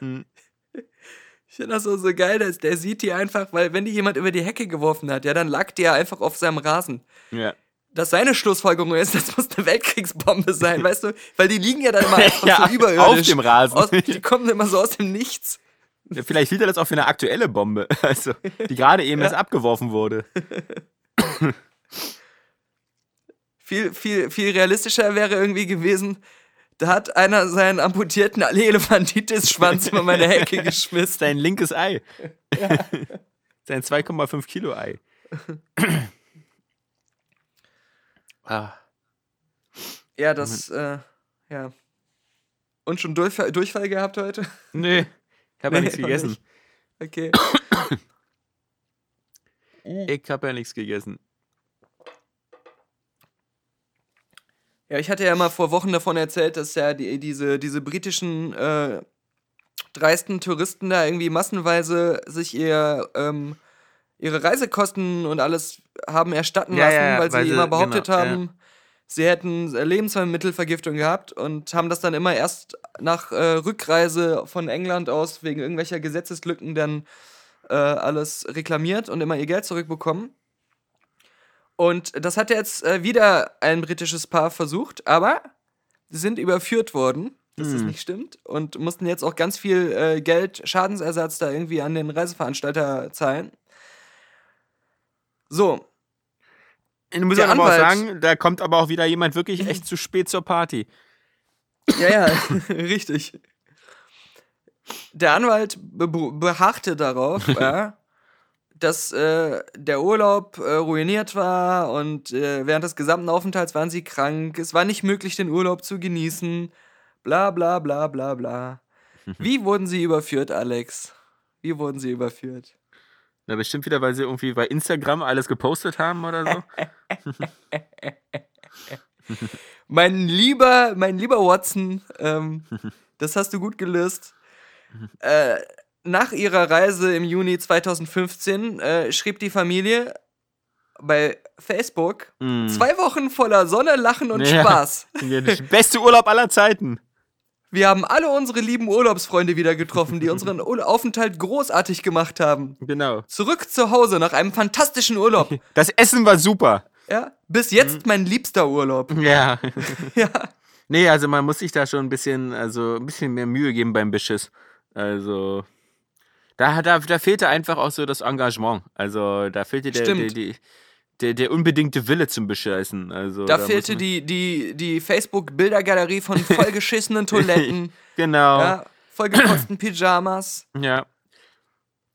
S2: Hm.
S1: Ich finde das so, so geil, dass der sieht die einfach, weil wenn die jemand über die Hecke geworfen hat, ja, dann lag die ja einfach auf seinem Rasen.
S2: Ja.
S1: dass seine Schlussfolgerung ist, das muss eine Weltkriegsbombe sein, weißt du? Weil die liegen ja dann immer einfach
S2: Ja,
S1: so überirdisch.
S2: auf dem Rasen.
S1: Aus, die kommen immer so aus dem Nichts.
S2: Ja, Vielleicht hielt er das auch für eine aktuelle Bombe, also, die gerade eben erst abgeworfen wurde.
S1: Viel, viel, viel realistischer wäre irgendwie gewesen, da hat einer seinen amputierten Elefantitis-Schwanz über meine Hecke geschmissen.
S2: Sein linkes Ei. Sein 2,5 Kilo Ei. ah.
S1: Ja, das, äh, ja. Und schon Durchfall, Durchfall gehabt heute?
S2: Nee, ich habe ja
S1: Nee,
S2: nichts
S1: noch
S2: gegessen.
S1: nicht. Okay.
S2: Ich habe ja nichts gegessen.
S1: Ja, ich hatte ja mal vor Wochen davon erzählt, dass ja die, diese, diese britischen äh, dreisten Touristen da irgendwie massenweise sich ihr, ähm, ihre Reisekosten und alles haben erstatten
S2: Ja,
S1: lassen,
S2: ja, ja,
S1: weil,
S2: weil
S1: sie immer behauptet
S2: genau,
S1: haben, sie hätten Lebensmittelvergiftung gehabt und haben das dann immer erst nach äh, Rückreise von England aus wegen irgendwelcher Gesetzeslücken dann äh, alles reklamiert und immer ihr Geld zurückbekommen. Und das hat jetzt äh, wieder ein britisches Paar versucht, aber sie sind überführt worden, dass das
S2: Hm.
S1: nicht stimmt, und mussten jetzt auch ganz viel äh, Geld, Schadensersatz da irgendwie an den Reiseveranstalter zahlen. So,
S2: Ich muss
S1: Der
S2: ja aber auch sagen, da kommt aber auch wieder jemand wirklich echt zu spät zur Party.
S1: ja, ja, richtig. Der Anwalt be beharrte darauf, ja, dass äh, der Urlaub äh, ruiniert war und äh, während des gesamten Aufenthalts waren sie krank. Es war nicht möglich, den Urlaub zu genießen. Bla bla bla bla bla. Wie wurden sie überführt, Alex? Wie wurden sie überführt?
S2: Na, bestimmt wieder, weil sie irgendwie bei Instagram alles gepostet haben oder so.
S1: Mein lieber, mein lieber Watson, ähm, das hast du gut gelöst. Äh, nach ihrer Reise im Juni 2015 äh, schrieb die Familie bei Facebook
S2: Hm.
S1: zwei Wochen voller Sonne, Lachen und
S2: Ja.
S1: Spaß.
S2: Ja, der beste Urlaub aller Zeiten.
S1: Wir haben alle unsere lieben Urlaubsfreunde wieder getroffen, die unseren Aufenthalt großartig gemacht haben.
S2: Genau.
S1: Zurück zu Hause nach einem fantastischen Urlaub.
S2: Das Essen war super.
S1: Ja, bis jetzt mein liebster Urlaub.
S2: Ja.
S1: Ja.
S2: Nee, also man muss sich da schon ein bisschen, also ein bisschen mehr Mühe geben beim Beschiss. Also. Da, da, da fehlte einfach auch so das Engagement. Also da fehlte der, der,
S1: Stimmt.
S2: die, der, der unbedingte Wille zum Bescheißen. Also,
S1: Da
S2: muss
S1: fehlte die, die, die Facebook-Bildergalerie von vollgeschissenen Toiletten,
S2: Genau.
S1: ja, vollgekotzten Pyjamas.
S2: Ja.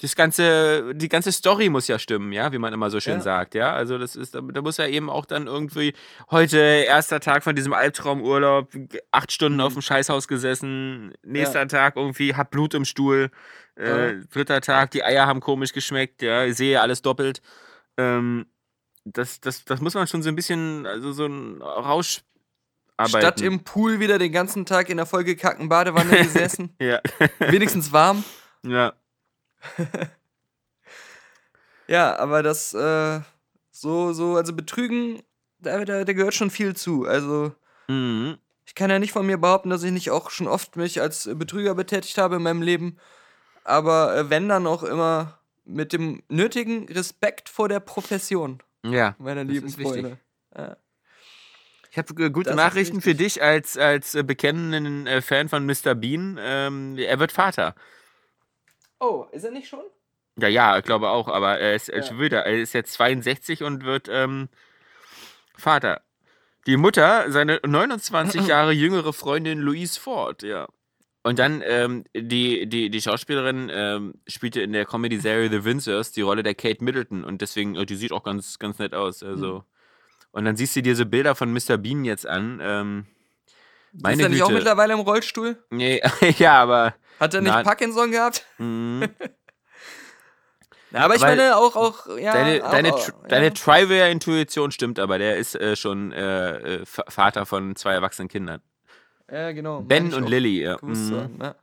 S2: Das ganze, die ganze Story muss ja stimmen, ja, wie man immer so schön
S1: Ja.
S2: sagt, ja. Also das ist, da da muss ja eben auch dann irgendwie heute erster Tag von diesem Albtraumurlaub, acht Stunden auf dem Scheißhaus gesessen, nächster
S1: Ja.
S2: Tag irgendwie, hab Blut im Stuhl, äh, dritter Tag, die Eier haben komisch geschmeckt, ja, ich sehe alles doppelt. Ähm, das, das, das muss man schon so ein bisschen, also so ein Rausch arbeiten.
S1: Statt im Pool wieder den ganzen Tag in der vollgekackten Badewanne gesessen.
S2: ja,
S1: Wenigstens warm.
S2: ja.
S1: Ja, aber das, äh, so, so, also Betrügen, da, da, da gehört schon viel zu. Also,
S2: Mhm.
S1: ich kann ja nicht von mir behaupten, dass ich nicht auch schon oft mich als Betrüger betätigt habe in meinem Leben. Aber äh, wenn dann auch immer mit dem nötigen Respekt vor der Profession,
S2: Ja.
S1: meine
S2: Das
S1: lieben
S2: ist wichtig.
S1: Freunde. Ja.
S2: Ich habe äh, gute
S1: Das ist
S2: Nachrichten für dich als, als äh, bekennenden äh, Fan von Mr. Bean. Ähm, er wird Vater.
S1: Oh, ist er nicht schon?
S2: Ja, ja, ich glaube auch, aber er ist,
S1: Ja.
S2: er ist jetzt 62 und wird ähm, Vater. Die Mutter, seine 29 Jahre jüngere Freundin Louise Ford, ja. Und dann, ähm, die, die, die Schauspielerin ähm, spielte in der Comedy-Serie The Windsors die Rolle der Kate Middleton und deswegen, äh, die sieht auch ganz, ganz nett aus. Also.
S1: Mhm.
S2: Und dann siehst du dir so Bilder von Mr. Bean jetzt an. Ähm, meine
S1: ist er nicht auch mittlerweile im Rollstuhl?
S2: Nee, ja, aber.
S1: Hat er nicht
S2: Na-
S1: Parkinson gehabt?
S2: mh,
S1: Aber ich
S2: Weil
S1: meine auch, auch, ja.
S2: deine deine, Tr-
S1: ja.
S2: deine Trivial-Intuition stimmt, aber der ist äh, schon äh, äh, Va- Vater von zwei erwachsenen Kindern.
S1: Ja, genau.
S2: Ben
S1: ich
S2: und Lilly, ja. Mhm.
S1: haben, ja.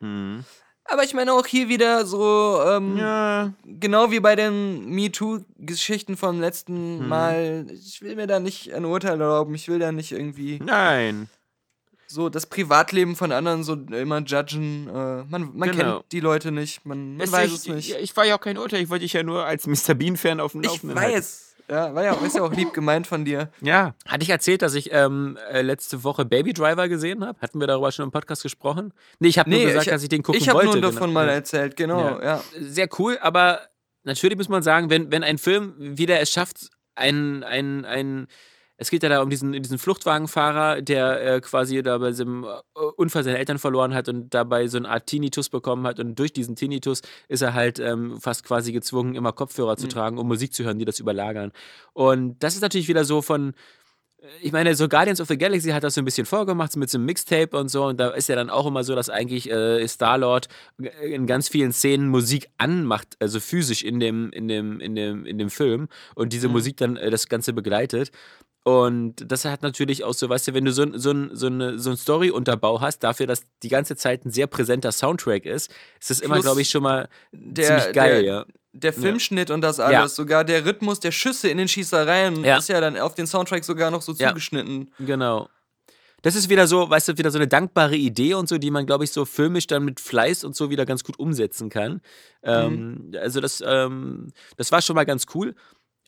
S2: Mhm.
S1: Aber ich meine auch hier wieder so, ähm,
S2: Ja.
S1: genau wie bei den MeToo-Geschichten vom letzten
S2: Mhm.
S1: Mal. Ich will mir da nicht ein Urteil erlauben. Ich will da nicht irgendwie
S2: Nein.
S1: so das Privatleben von anderen so immer judgen. Äh, man man
S2: Genau.
S1: kennt die Leute nicht, man, man weiß
S2: ich,
S1: es nicht.
S2: Ja, ich war ja auch kein Urteil, ich wollte dich ja nur als Mr. Bean-Fan auf dem
S1: ich
S2: Laufenden halten.
S1: Ja, war ja, ist ja auch lieb gemeint von dir.
S2: Ja. Hatte ich erzählt, dass ich ähm, äh, letzte Woche Baby Driver gesehen habe? Hatten wir darüber schon im Podcast gesprochen? Nee, ich habe nur gesagt, dass ich den gucken
S1: ich
S2: wollte.
S1: nur davon
S2: genau.
S1: mal
S2: Ja.
S1: erzählt, genau, ja.
S2: Sehr cool, aber natürlich muss man sagen, wenn, wenn ein Film wieder es schafft, ein, ein, ein es geht ja da um diesen, diesen Fluchtwagenfahrer, der äh, quasi da bei diesem äh, Unfall seine Eltern verloren hat und dabei so eine Art Tinnitus bekommen hat. Und durch diesen Tinnitus ist er halt ähm, fast quasi gezwungen, immer Kopfhörer zu tragen, um Musik zu hören, die das überlagern. Und das ist natürlich wieder so von, ich meine, so Guardians of the Galaxy hat das so ein bisschen vorgemacht, so mit so einem Mixtape und so. Und da ist ja dann auch immer so, dass eigentlich äh, Star-Lord in ganz vielen Szenen Musik anmacht, also physisch in dem, in dem, in dem, in dem Film. Und diese Musik dann äh, das Ganze begleitet. Und das hat natürlich auch so, weißt du, wenn du so, so, so, eine, so einen Story-Unterbau hast, dafür, dass die ganze Zeit ein sehr präsenter Soundtrack ist, ist das immer,
S1: Plus
S2: glaube ich, schon mal
S1: Der,
S2: ziemlich geil,
S1: der,
S2: ja.
S1: der Filmschnitt und das alles,
S2: Ja.
S1: sogar der Rhythmus der Schüsse in den Schießereien
S2: Ja.
S1: ist ja dann auf den Soundtrack sogar noch so
S2: Ja.
S1: zugeschnitten.
S2: Genau. Das ist wieder so, weißt du, wieder so eine dankbare Idee und so, die man, glaube ich, so filmisch dann mit Fleiß und so wieder ganz gut umsetzen kann. Ähm, also das, ähm, das war schon mal ganz cool.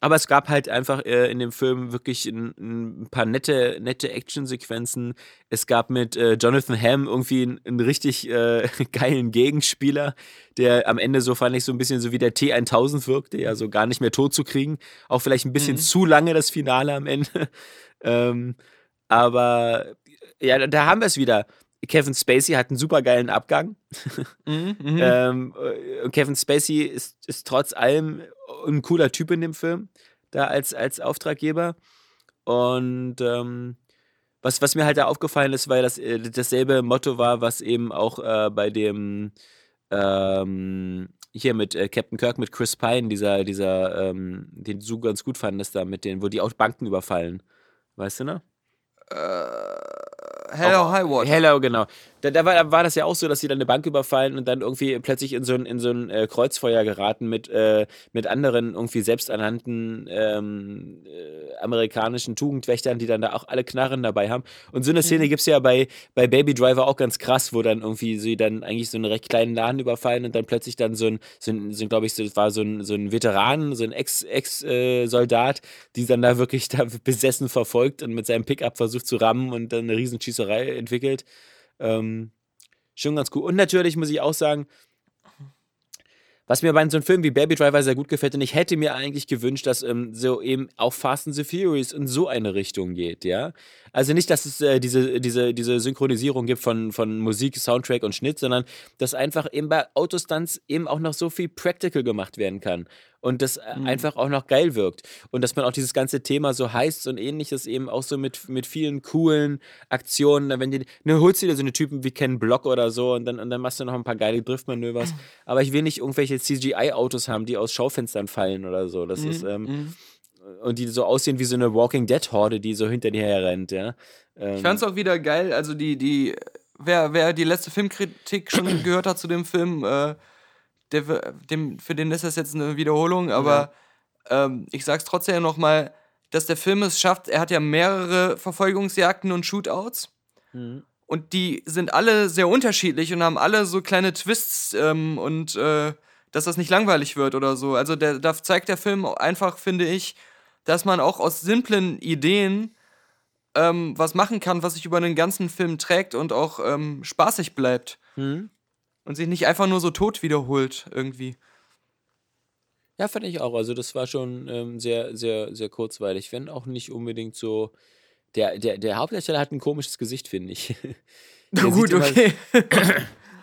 S2: Aber es gab halt einfach äh, in dem Film wirklich ein, ein paar nette, nette Actionsequenzen. Es gab mit äh, Jonathan Hamm irgendwie einen, einen richtig äh, geilen Gegenspieler, der am Ende so fand ich so ein bisschen so wie der T1000 wirkte, ja so gar nicht mehr tot zu kriegen. Auch vielleicht ein bisschen zu lange das Finale am Ende. ähm, aber ja, da haben wir es wieder. Kevin Spacey hat einen super geilen Abgang.
S1: Mhm, mhm.
S2: Ähm, äh, und Kevin Spacey ist, ist trotz allem ein cooler Typ in dem Film, da als, als Auftraggeber. Und ähm, was, was mir halt da aufgefallen ist, weil das äh, dasselbe Motto war, was eben auch äh, bei dem ähm, hier mit äh, Captain Kirk mit Chris Pine, dieser, dieser, ähm, den du ganz gut fandest da mit den, wo die auch Banken überfallen. Weißt du noch?
S1: Oh, hello, High Water.
S2: Hello, genau. Da, da, war, da war das ja auch so, dass sie dann eine Bank überfallen und dann irgendwie plötzlich in so ein, in so ein äh, Kreuzfeuer geraten mit, äh, mit anderen irgendwie selbsternannten ähm, äh, amerikanischen Tugendwächtern, die dann da auch alle Knarren dabei haben. Und so eine Szene gibt es ja bei, bei Baby Driver auch ganz krass, wo dann irgendwie sie dann eigentlich so einen recht kleinen Laden überfallen und dann plötzlich dann so ein, so ein, so ein glaube ich, so, das war so ein, so ein Veteran, so ein Ex- Ex-Soldat, die dann da wirklich da besessen verfolgt und mit seinem Pickup versucht zu rammen und dann eine Riesenschießerei entwickelt. Ähm, schon ganz cool. Und natürlich muss ich auch sagen, was mir bei so einem Film wie Baby Driver sehr gut gefällt, und ich hätte mir eigentlich gewünscht, dass ähm, so eben auch Fast and the Furious in so eine Richtung geht, ja. Also nicht, dass es äh, diese, diese, diese Synchronisierung gibt von, von Musik, Soundtrack und Schnitt, sondern dass einfach eben bei Autostunts eben auch noch so viel Practical gemacht werden kann. Und das äh, einfach auch noch geil wirkt. Und dass man auch dieses ganze Thema so heißt und ähnliches eben auch so mit, mit vielen coolen Aktionen, wenn die, ne, holst du dir so eine Typen wie Ken Block oder so und dann, und dann machst du noch ein paar geile Driftmanövers. Aber ich will nicht irgendwelche CGI-Autos haben, die aus Schaufenstern fallen oder so. Das ist, ähm, und die so aussehen wie so eine Walking Dead-Horde, die so hinter dir herrennt, ja. Ähm,
S1: Ich fand's auch wieder geil, also die, die, wer, wer die letzte Filmkritik schon gehört hat zu dem Film, äh, der, dem, für den ist das jetzt eine Wiederholung, aber ähm, ich sag's trotzdem nochmal, dass der Film es schafft, er hat ja mehrere Verfolgungsjagden und Shootouts. Und die sind alle sehr unterschiedlich und haben alle so kleine Twists ähm, und äh, dass das nicht langweilig wird oder so. Also der, da zeigt der Film einfach, finde ich, dass man auch aus simplen Ideen ähm, was machen kann, was sich über einen ganzen Film trägt und auch ähm, spaßig bleibt.
S2: Mhm.
S1: Und sich nicht einfach nur so tot wiederholt irgendwie.
S2: Ja, fand ich auch. Also das war schon ähm, sehr, sehr, sehr kurzweilig. Wenn auch nicht unbedingt so. Der, der, der Hauptdarsteller hat ein komisches Gesicht, finde ich. Der
S1: Gut, okay.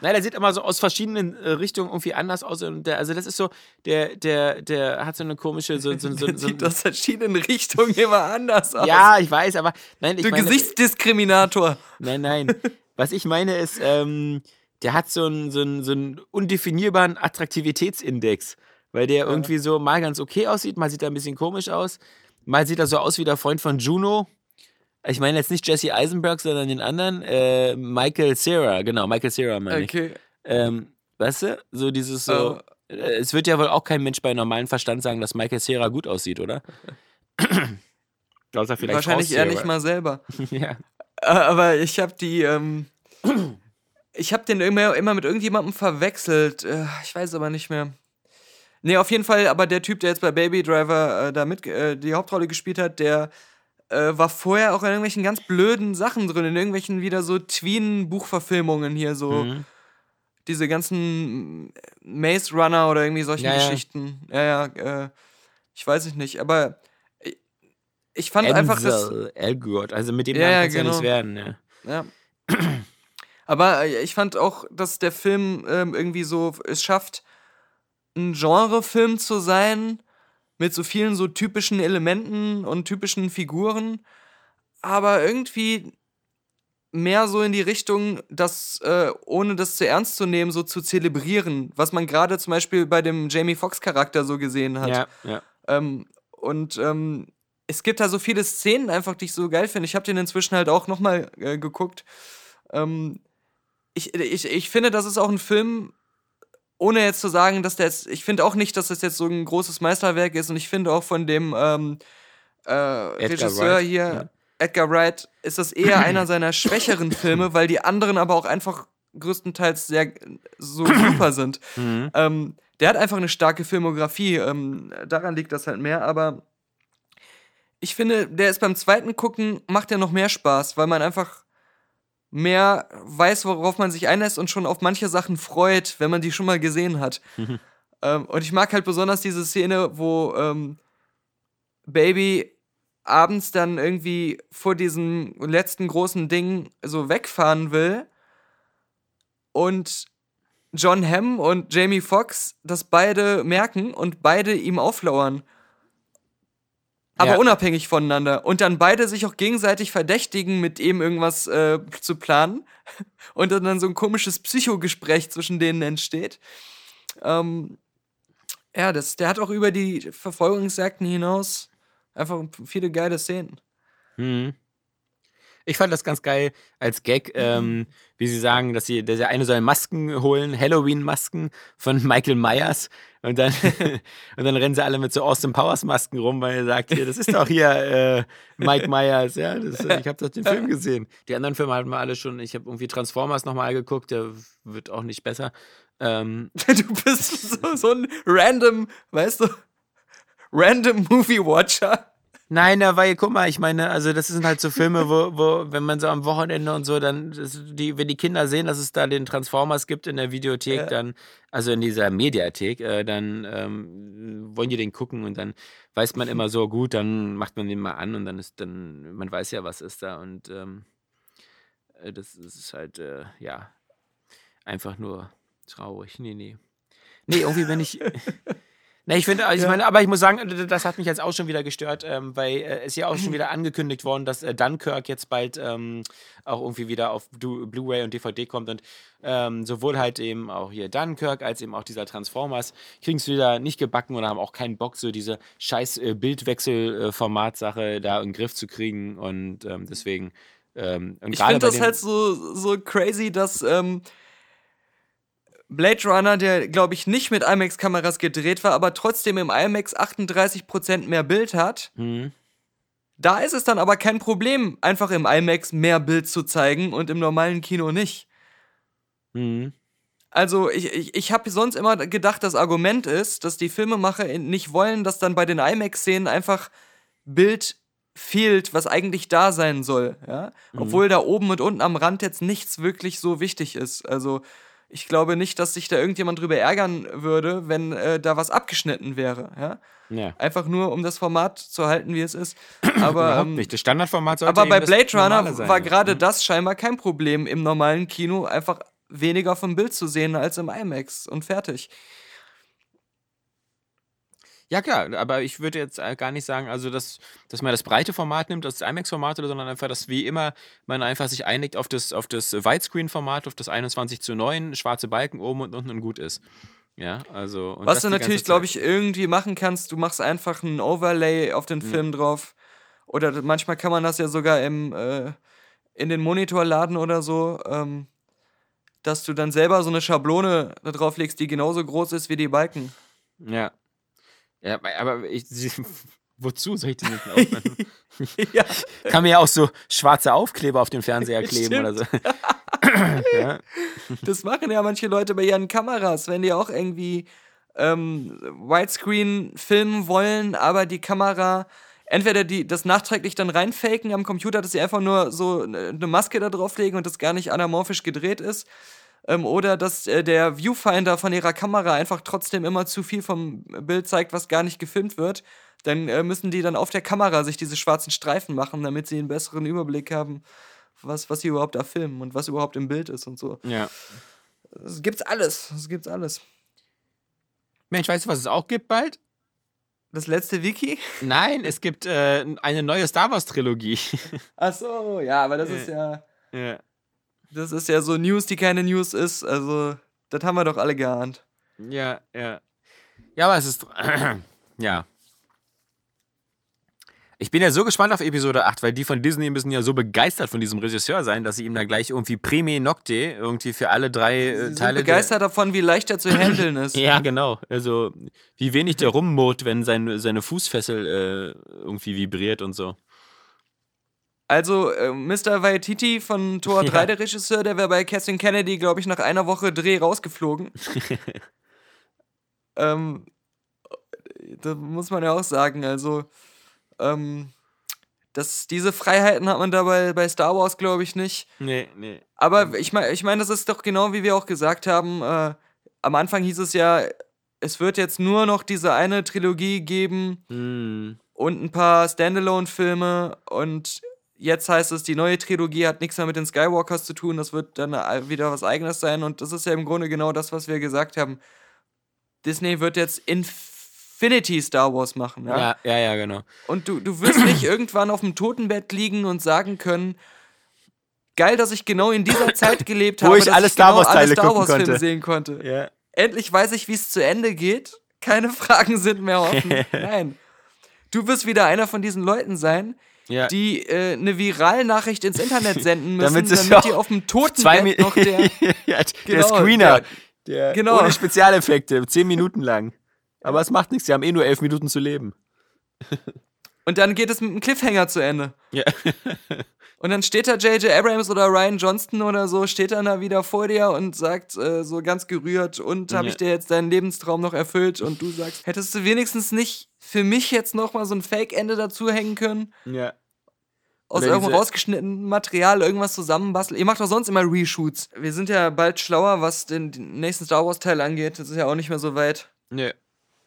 S2: Nein, der sieht immer so aus verschiedenen äh, Richtungen irgendwie anders aus. Und der, also das ist so, der, der, der hat so eine komische, so, so, so, so
S1: Sieht aus verschiedenen Richtungen immer anders aus.
S2: Ja, ich weiß, aber nein, ich
S1: du
S2: meine,
S1: Gesichtsdiskriminator.
S2: Nein, nein. Was ich meine ist, ähm, der hat so einen, so, einen, so einen undefinierbaren Attraktivitätsindex, weil der irgendwie so mal ganz okay aussieht, mal sieht er ein bisschen komisch aus, mal sieht er so aus wie der Freund von Juno. Ich meine jetzt nicht Jesse Eisenberg, sondern den anderen, äh, Michael Cera, genau, Michael Cera meine ich.
S1: Okay.
S2: Ähm, weißt du, so dieses so. äh, Es wird ja wohl auch kein Mensch bei normalem Verstand sagen, dass Michael Cera gut aussieht, oder? Außer vielleicht
S1: Wahrscheinlich eher nicht mal selber.
S2: ja.
S1: Aber ich habe die, ähm, ich habe den immer, immer mit irgendjemandem verwechselt. Äh, Ich weiß aber nicht mehr. Nee, auf jeden Fall, aber der Typ, der jetzt bei Baby Driver äh, da mit äh, die Hauptrolle gespielt hat, der äh, war vorher auch in irgendwelchen ganz blöden Sachen drin, in irgendwelchen wieder so Tween-Buchverfilmungen hier, so
S2: Mhm.
S1: diese ganzen Maze Runner oder irgendwie solche
S2: Ja, ja.
S1: Geschichten. Ja, ja, äh, ich weiß es nicht, aber ich, ich fand einfach das.
S2: Elgort, also mit dem
S1: Ja,
S2: Namen
S1: ja,
S2: kann's ja nichts
S1: genau.
S2: werden. Ne?
S1: Ja. Aber äh, ich fand auch, dass der Film ähm, irgendwie so es schafft, ein Genrefilm zu sein, mit so vielen so typischen Elementen und typischen Figuren, aber irgendwie mehr so in die Richtung, das, äh, ohne das zu ernst zu nehmen, so zu zelebrieren, was man gerade zum Beispiel bei dem Jamie Foxx-Charakter so gesehen hat.
S2: Ja, ja.
S1: Ähm, und ähm, es gibt da so viele Szenen einfach, die ich so geil finde. Ich habe den inzwischen halt auch nochmal äh, geguckt. Ähm, ich, ich, ich finde, das ist auch ein Film, ohne jetzt zu sagen, dass der jetzt, ich finde auch nicht, dass das jetzt so ein großes Meisterwerk ist und ich finde auch von dem ähm, äh, Regisseur
S2: Wright,
S1: hier,
S2: ja.
S1: Edgar Wright, ist das eher einer seiner schwächeren Filme, weil die anderen aber auch einfach größtenteils sehr so super sind.
S2: Mhm.
S1: Ähm, der hat einfach eine starke Filmografie. Ähm, daran liegt das halt mehr, aber ich finde, der ist beim zweiten Gucken, macht er noch mehr Spaß, weil man einfach mehr weiß, worauf man sich einlässt und schon auf manche Sachen freut, wenn man die schon mal gesehen hat. ähm, und ich mag halt besonders diese Szene, wo ähm, Baby abends dann irgendwie vor diesem letzten großen Ding so wegfahren will und John Hamm und Jamie Foxx das beide merken und beide ihm auflauern. Aber
S2: Ja.
S1: unabhängig voneinander. Und dann beide sich auch gegenseitig verdächtigen, mit ihm irgendwas äh, zu planen. Und dann, dann so ein komisches Psychogespräch zwischen denen entsteht. Ähm, ja, das, der hat auch über die Verfolgungsjagden hinaus einfach viele geile Szenen.
S2: Mhm. Ich fand das ganz geil als Gag, ähm, wie sie sagen, dass sie, dass sie eine soll Masken holen, Halloween-Masken von Michael Myers und dann, und dann rennen sie alle mit so Austin Powers Masken rum, weil er sagt, hier, das ist doch hier äh, Mike Myers, ja, das, ich habe doch den Film gesehen. Die anderen Filme hatten wir alle schon, ich habe irgendwie Transformers nochmal geguckt, der wird auch nicht besser. Ähm,
S1: Du bist so, so ein random, weißt du, random Movie Watcher.
S2: Nein, na, weil, guck mal, ich meine, also das sind halt so Filme, wo, wo wenn man so am Wochenende und so, dann, die, wenn die Kinder sehen, dass es da den Transformers gibt in der Videothek,
S1: Ja.
S2: dann, also in dieser Mediathek, äh, dann ähm, wollen die den gucken und dann weiß man immer so, gut, dann macht man den mal an und dann ist dann, man weiß ja, was ist da und ähm, äh, das ist halt, äh, ja, einfach nur traurig. Nee, nee. Nee, irgendwie bin ich. Ne, ich finde, also ich meine, aber ich muss sagen, das hat mich jetzt auch schon wieder gestört, ähm, weil äh, es ja auch schon wieder angekündigt worden, dass äh, Dunkirk jetzt bald ähm, auch irgendwie wieder auf Blu- Blu-ray und DVD kommt und ähm, sowohl halt eben auch hier Dunkirk als eben auch dieser Transformers kriegen es wieder nicht gebacken oder haben auch keinen Bock, so diese scheiß äh, Bildwechsel-Format-Sache da in den Griff zu kriegen und ähm, deswegen ähm, und
S1: Ich finde das halt so, so crazy, dass ähm, Blade Runner, der glaube ich nicht mit IMAX-Kameras gedreht war, aber trotzdem im IMAX 38% mehr Bild hat.
S2: Mhm.
S1: Da ist es dann aber kein Problem, einfach im IMAX mehr Bild zu zeigen und im normalen Kino nicht.
S2: Mhm.
S1: Also ich, ich, ich habe sonst immer gedacht, das Argument ist, dass die Filmemacher nicht wollen, dass dann bei den IMAX-Szenen einfach Bild fehlt, was eigentlich da sein soll. Ja? Obwohl da oben und unten am Rand jetzt nichts wirklich so wichtig ist. Also ich glaube nicht, dass sich da irgendjemand drüber ärgern würde, wenn äh, da was abgeschnitten wäre. Ja?
S2: Ja.
S1: Einfach nur, um das Format zu halten, wie es ist. Aber,
S2: Überhaupt
S1: ähm,
S2: nicht. Das Standardformat sollte
S1: aber bei Blade Runner war gerade
S2: Mhm.
S1: das scheinbar kein Problem, im normalen Kino einfach weniger vom Bild zu sehen als im IMAX und fertig.
S2: Ja, klar, aber ich würde jetzt äh, gar nicht sagen, also dass, dass man das breite Format nimmt, das IMAX-Format, oder, sondern einfach, dass wie immer man einfach sich einigt auf das, auf das Widescreen-Format, auf das 21 zu 9, schwarze Balken oben und unten und gut ist. Ja, also.
S1: Was du natürlich, glaube ich, irgendwie machen kannst, du machst einfach ein Overlay auf den Film drauf. Oder manchmal kann man das ja sogar im, äh, in den Monitor laden oder so, ähm, dass du dann selber so eine Schablone da drauf legst, die genauso groß ist wie die Balken.
S2: Ja. Ja, aber- ich. Wozu soll ich den jetzt aufmachen?
S1: ja.
S2: Kann mir ja auch so schwarze Aufkleber auf den Fernseher kleben
S1: Stimmt.
S2: oder so. ja.
S1: Das machen ja manche Leute bei ihren Kameras, wenn die auch irgendwie ähm, Widescreen filmen wollen, aber die Kamera entweder die das nachträglich dann reinfaken am Computer, dass sie einfach nur so eine Maske da drauflegen und das gar nicht anamorphisch gedreht ist. Ähm, oder dass äh, der Viewfinder von ihrer Kamera einfach trotzdem immer zu viel vom Bild zeigt, was gar nicht gefilmt wird. Dann äh, müssen die dann auf der Kamera sich diese schwarzen Streifen machen, damit sie einen besseren Überblick haben, was, was sie überhaupt da filmen und was überhaupt im Bild ist und so.
S2: Ja.
S1: Es gibt's alles. Es gibt's alles.
S2: Mensch, weißt du, was es auch gibt bald?
S1: Das letzte Wiki?
S2: Nein, es gibt äh, eine neue Star Wars Trilogie.
S1: Ach so, ja, aber das
S2: Äh.
S1: ist ja.
S2: ja.
S1: Das ist ja so News, die keine News ist. Also, das haben wir doch alle geahnt.
S2: Ja, ja. Ja, aber es ist. ja. Ich bin ja so gespannt auf Episode 8, weil die von Disney müssen ja so begeistert von diesem Regisseur sein, dass sie ihm da gleich irgendwie Premie Nocte irgendwie für alle drei äh,
S1: Sie sind
S2: Teile. der-
S1: begeistert davon, wie leicht er zu handeln ist.
S2: Ja, genau. Also, wie wenig der rummurrt, wenn sein, seine Fußfessel äh, irgendwie vibriert und so.
S1: Also, äh, Mr. Waititi von Tor
S2: Ja.
S1: 3, der Regisseur, der wäre bei Kathleen Kennedy, glaube ich, nach einer Woche Dreh rausgeflogen. ähm, da muss man ja auch sagen, also, ähm, das, diese Freiheiten hat man dabei bei Star Wars, glaube ich, nicht.
S2: Nee, nee.
S1: Aber ich meine, ich mein, das ist doch genau wie wir auch gesagt haben. Äh, am Anfang hieß es ja, es wird jetzt nur noch diese eine Trilogie geben
S2: Hm.
S1: und ein paar Standalone-Filme. Und jetzt heißt es, die neue Trilogie hat nichts mehr mit den Skywalkers zu tun. Das wird dann äh, wieder was Eigenes sein. Und das ist ja im Grunde genau das, was wir gesagt haben. Disney wird jetzt Infinity Star Wars machen. Ja?
S2: Ja, ja, ja, genau.
S1: Und du, du wirst nicht irgendwann auf dem Totenbett liegen und sagen können, geil, dass ich genau in dieser Zeit gelebt
S2: Wo
S1: habe,
S2: ich
S1: dass
S2: alle Star
S1: genau
S2: Wars
S1: alle
S2: Teile
S1: Star
S2: gucken
S1: Wars Filme
S2: konnte.
S1: sehen konnte.
S2: Ja.
S1: Endlich weiß ich, wie es zu Ende geht. Keine Fragen sind mehr offen. Nein. Du wirst wieder einer von diesen Leuten sein,
S2: ja.
S1: die äh, eine Viralnachricht ins Internet senden müssen,
S2: Damit
S1: damit, die auf dem Totenbett noch der...
S2: ja, der
S1: Genau,
S2: Screener.
S1: der-
S2: Der,
S1: genau.
S2: Ohne Spezialeffekte, zehn Minuten lang. Aber es macht nichts, sie haben eh nur elf Minuten zu leben.
S1: Und dann geht es mit einem Cliffhanger zu Ende.
S2: Ja.
S1: Und dann steht da J.J. Abrams oder Ryan Johnston oder so, steht dann da wieder vor dir und sagt äh, so ganz gerührt, und habe
S2: Ja.
S1: ich dir jetzt deinen Lebenstraum noch erfüllt? Und du sagst, hättest du wenigstens nicht für mich jetzt noch mal so ein Fake-Ende dazu hängen können?
S2: ja.
S1: Aus
S2: Oder
S1: irgendwo rausgeschnittenen Material irgendwas zusammenbasteln? Ihr macht doch sonst immer Reshoots. Wir sind ja bald schlauer, was den, nächsten Star Wars-Teil angeht. Das ist ja auch nicht mehr so weit.
S2: Nee.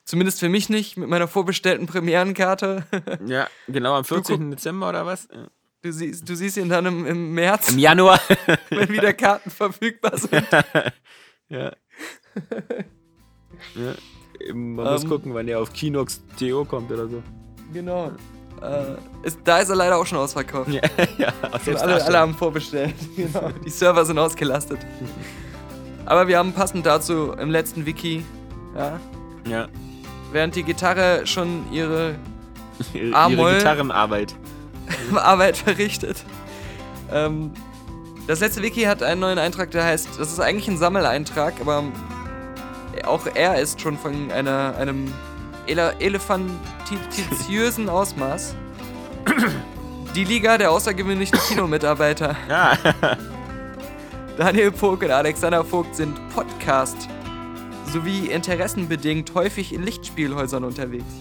S1: Zumindest für mich nicht, mit meiner vorbestellten Premierenkarte.
S2: Ja, genau, am 14.
S1: guck-
S2: Dezember oder was? Ja.
S1: Du siehst, du siehst ihn dann im, im März,
S2: Im Januar.
S1: wenn wieder Karten verfügbar sind.
S2: ja. ja. Man muss
S1: Ähm.
S2: gucken, wann der auf Kinox TO kommt oder so.
S1: Genau. Äh, ist, da ist er leider auch schon ausverkauft.
S2: Ja, ja
S1: alle, alle haben vorbestellt. genau. Die Server sind ausgelastet. Aber wir haben passend dazu im letzten Wiki, ja,
S2: Ja.
S1: während die Gitarre schon ihre
S2: Ihre
S1: A-Moll.
S2: Gitarrenarbeit.
S1: Arbeit verrichtet. Ähm, das letzte Wiki hat einen neuen Eintrag, der heißt, das ist eigentlich ein Sammeleintrag, aber auch er ist schon von einer, einem ele elefantiziösen Ausmaß. Die Liga der außergewöhnlichen Kinomitarbeiter.
S2: Ja.
S1: Daniel Vogt und Alexander Vogt sind Podcast sowie interessenbedingt häufig in Lichtspielhäusern unterwegs.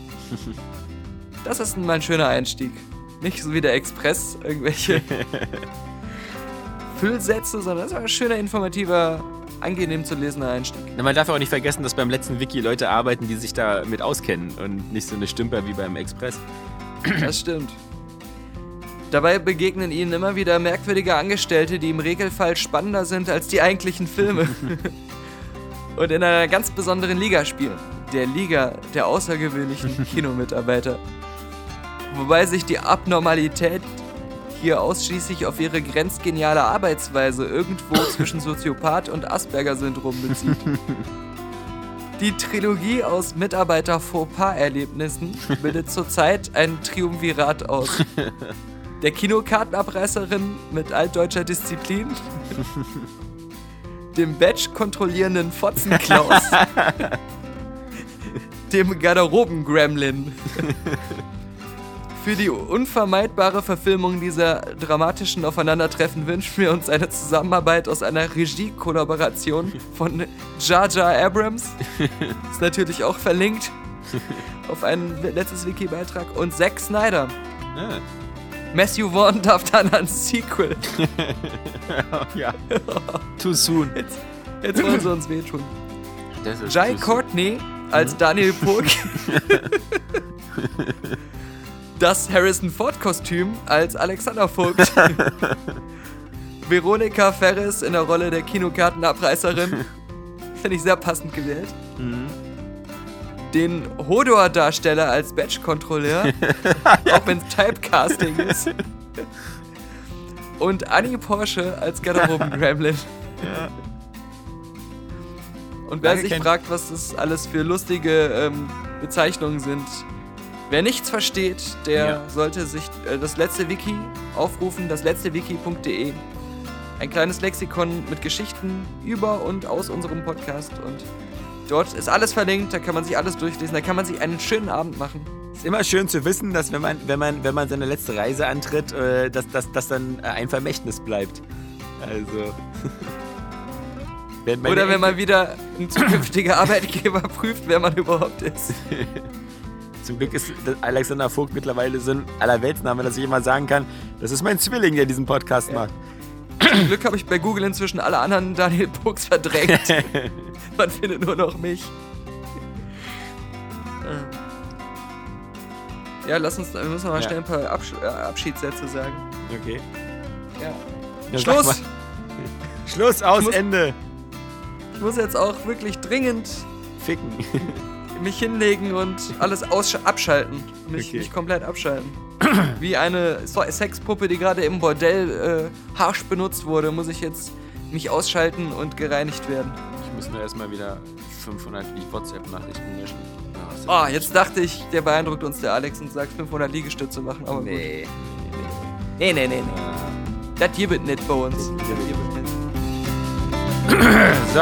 S1: Das ist mal ein schöner Einstieg. Nicht so wie der Express, irgendwelche Füllsätze, sondern das ist ein schöner, informativer, angenehm zu lesender Einstieg.
S2: Na, Man darf auch nicht vergessen, dass beim letzten Wiki Leute arbeiten, die sich damit auskennen und nicht so eine Stümper wie beim Express.
S1: Das stimmt. Dabei begegnen ihnen immer wieder merkwürdige Angestellte, die im Regelfall spannender sind als die eigentlichen Filme. Und in einer ganz besonderen Liga spielen. Der Liga der außergewöhnlichen Kinomitarbeiter. Wobei sich die Abnormalität hier ausschließlich auf ihre grenzgeniale Arbeitsweise irgendwo zwischen Soziopath und Asperger-Syndrom bezieht. Die Trilogie aus Mitarbeiter-Fauxpas-Erlebnissen bildet zurzeit ein Triumvirat aus. Der Kinokartenabreißerin mit altdeutscher Disziplin, dem Badge-kontrollierenden Fotzenklaus, dem Garderoben-Gremlin, Für die unvermeidbare Verfilmung dieser dramatischen Aufeinandertreffen wünschen wir uns eine Zusammenarbeit aus einer Regie-Kollaboration von Jar Jar Abrams. Ist natürlich auch verlinkt auf ein letztes Wiki-Beitrag. Und Zack Snyder.
S2: Ah.
S1: Matthew Vaughn darf dann ein Sequel.
S2: ja. Too soon.
S1: Jetzt, jetzt wollen sie uns wehtun. Jai. Courtney als Daniel Pog. Das Harrison Ford-Kostüm als Alexander Vogt. Veronika Ferris in der Rolle der Kinokartenabreißerin. Finde ich sehr passend gewählt.
S2: Mhm.
S1: Den Hodor-Darsteller als Badge-Kontrolleur. Auch wenn es Typecasting ist. Und Annie Porsche als Garderoben-Gremlin. Und wer
S2: Lange
S1: sich
S2: kennt-
S1: fragt, was das alles für lustige ähm, Bezeichnungen sind, wer nichts versteht, der
S2: Ja.
S1: sollte sich äh, das letzte Wiki aufrufen, das letzte Wiki.de. Ein kleines Lexikon mit Geschichten über und aus unserem Podcast. Und dort ist alles verlinkt, da kann man sich alles durchlesen, da kann man sich einen schönen Abend machen.
S2: Ist immer schön zu wissen, dass wenn man, wenn man, wenn man seine letzte Reise antritt, äh, dass, dass, dass dann äh, ein Vermächtnis bleibt. Also. wenn
S1: Oder wenn man wieder ein zukünftiger Arbeitgeber prüft, wer man überhaupt ist.
S2: Zum Glück ist Alexander Vogt mittlerweile so ein Allerweltsname, dass ich immer sagen kann, das ist mein Zwilling, der diesen Podcast macht.
S1: Zum Glück habe ich bei Google inzwischen alle anderen Daniel Pucks verdrängt. Man findet nur noch mich. Ja, lass uns, wir müssen mal
S2: Ja.
S1: schnell ein paar Absch äh, Abschiedssätze sagen.
S2: Okay.
S1: Ja.
S2: Ja,
S1: Schluss!
S2: Schluss, aus,
S1: muss-
S2: Ende.
S1: Ich muss jetzt auch wirklich dringend
S2: Ficken.
S1: Mich hinlegen und alles abschalten. Mich,
S2: Okay.
S1: mich komplett abschalten. Wie eine Sexpuppe, die gerade im Bordell äh, harsch benutzt wurde, muss ich jetzt mich ausschalten und gereinigt werden.
S2: Ich muss nur erstmal wieder 500 WhatsApp-Nachrichten löschen. Oh,
S1: Ah, jetzt dachte ich, der beeindruckt uns der Alex und sagt 500 Liegestütze machen, aber gut.
S2: Nee.
S1: Nee, nee, nee, nee.
S2: Äh,
S1: Das gibt es nicht bei uns. Das gibt es nicht.
S2: So,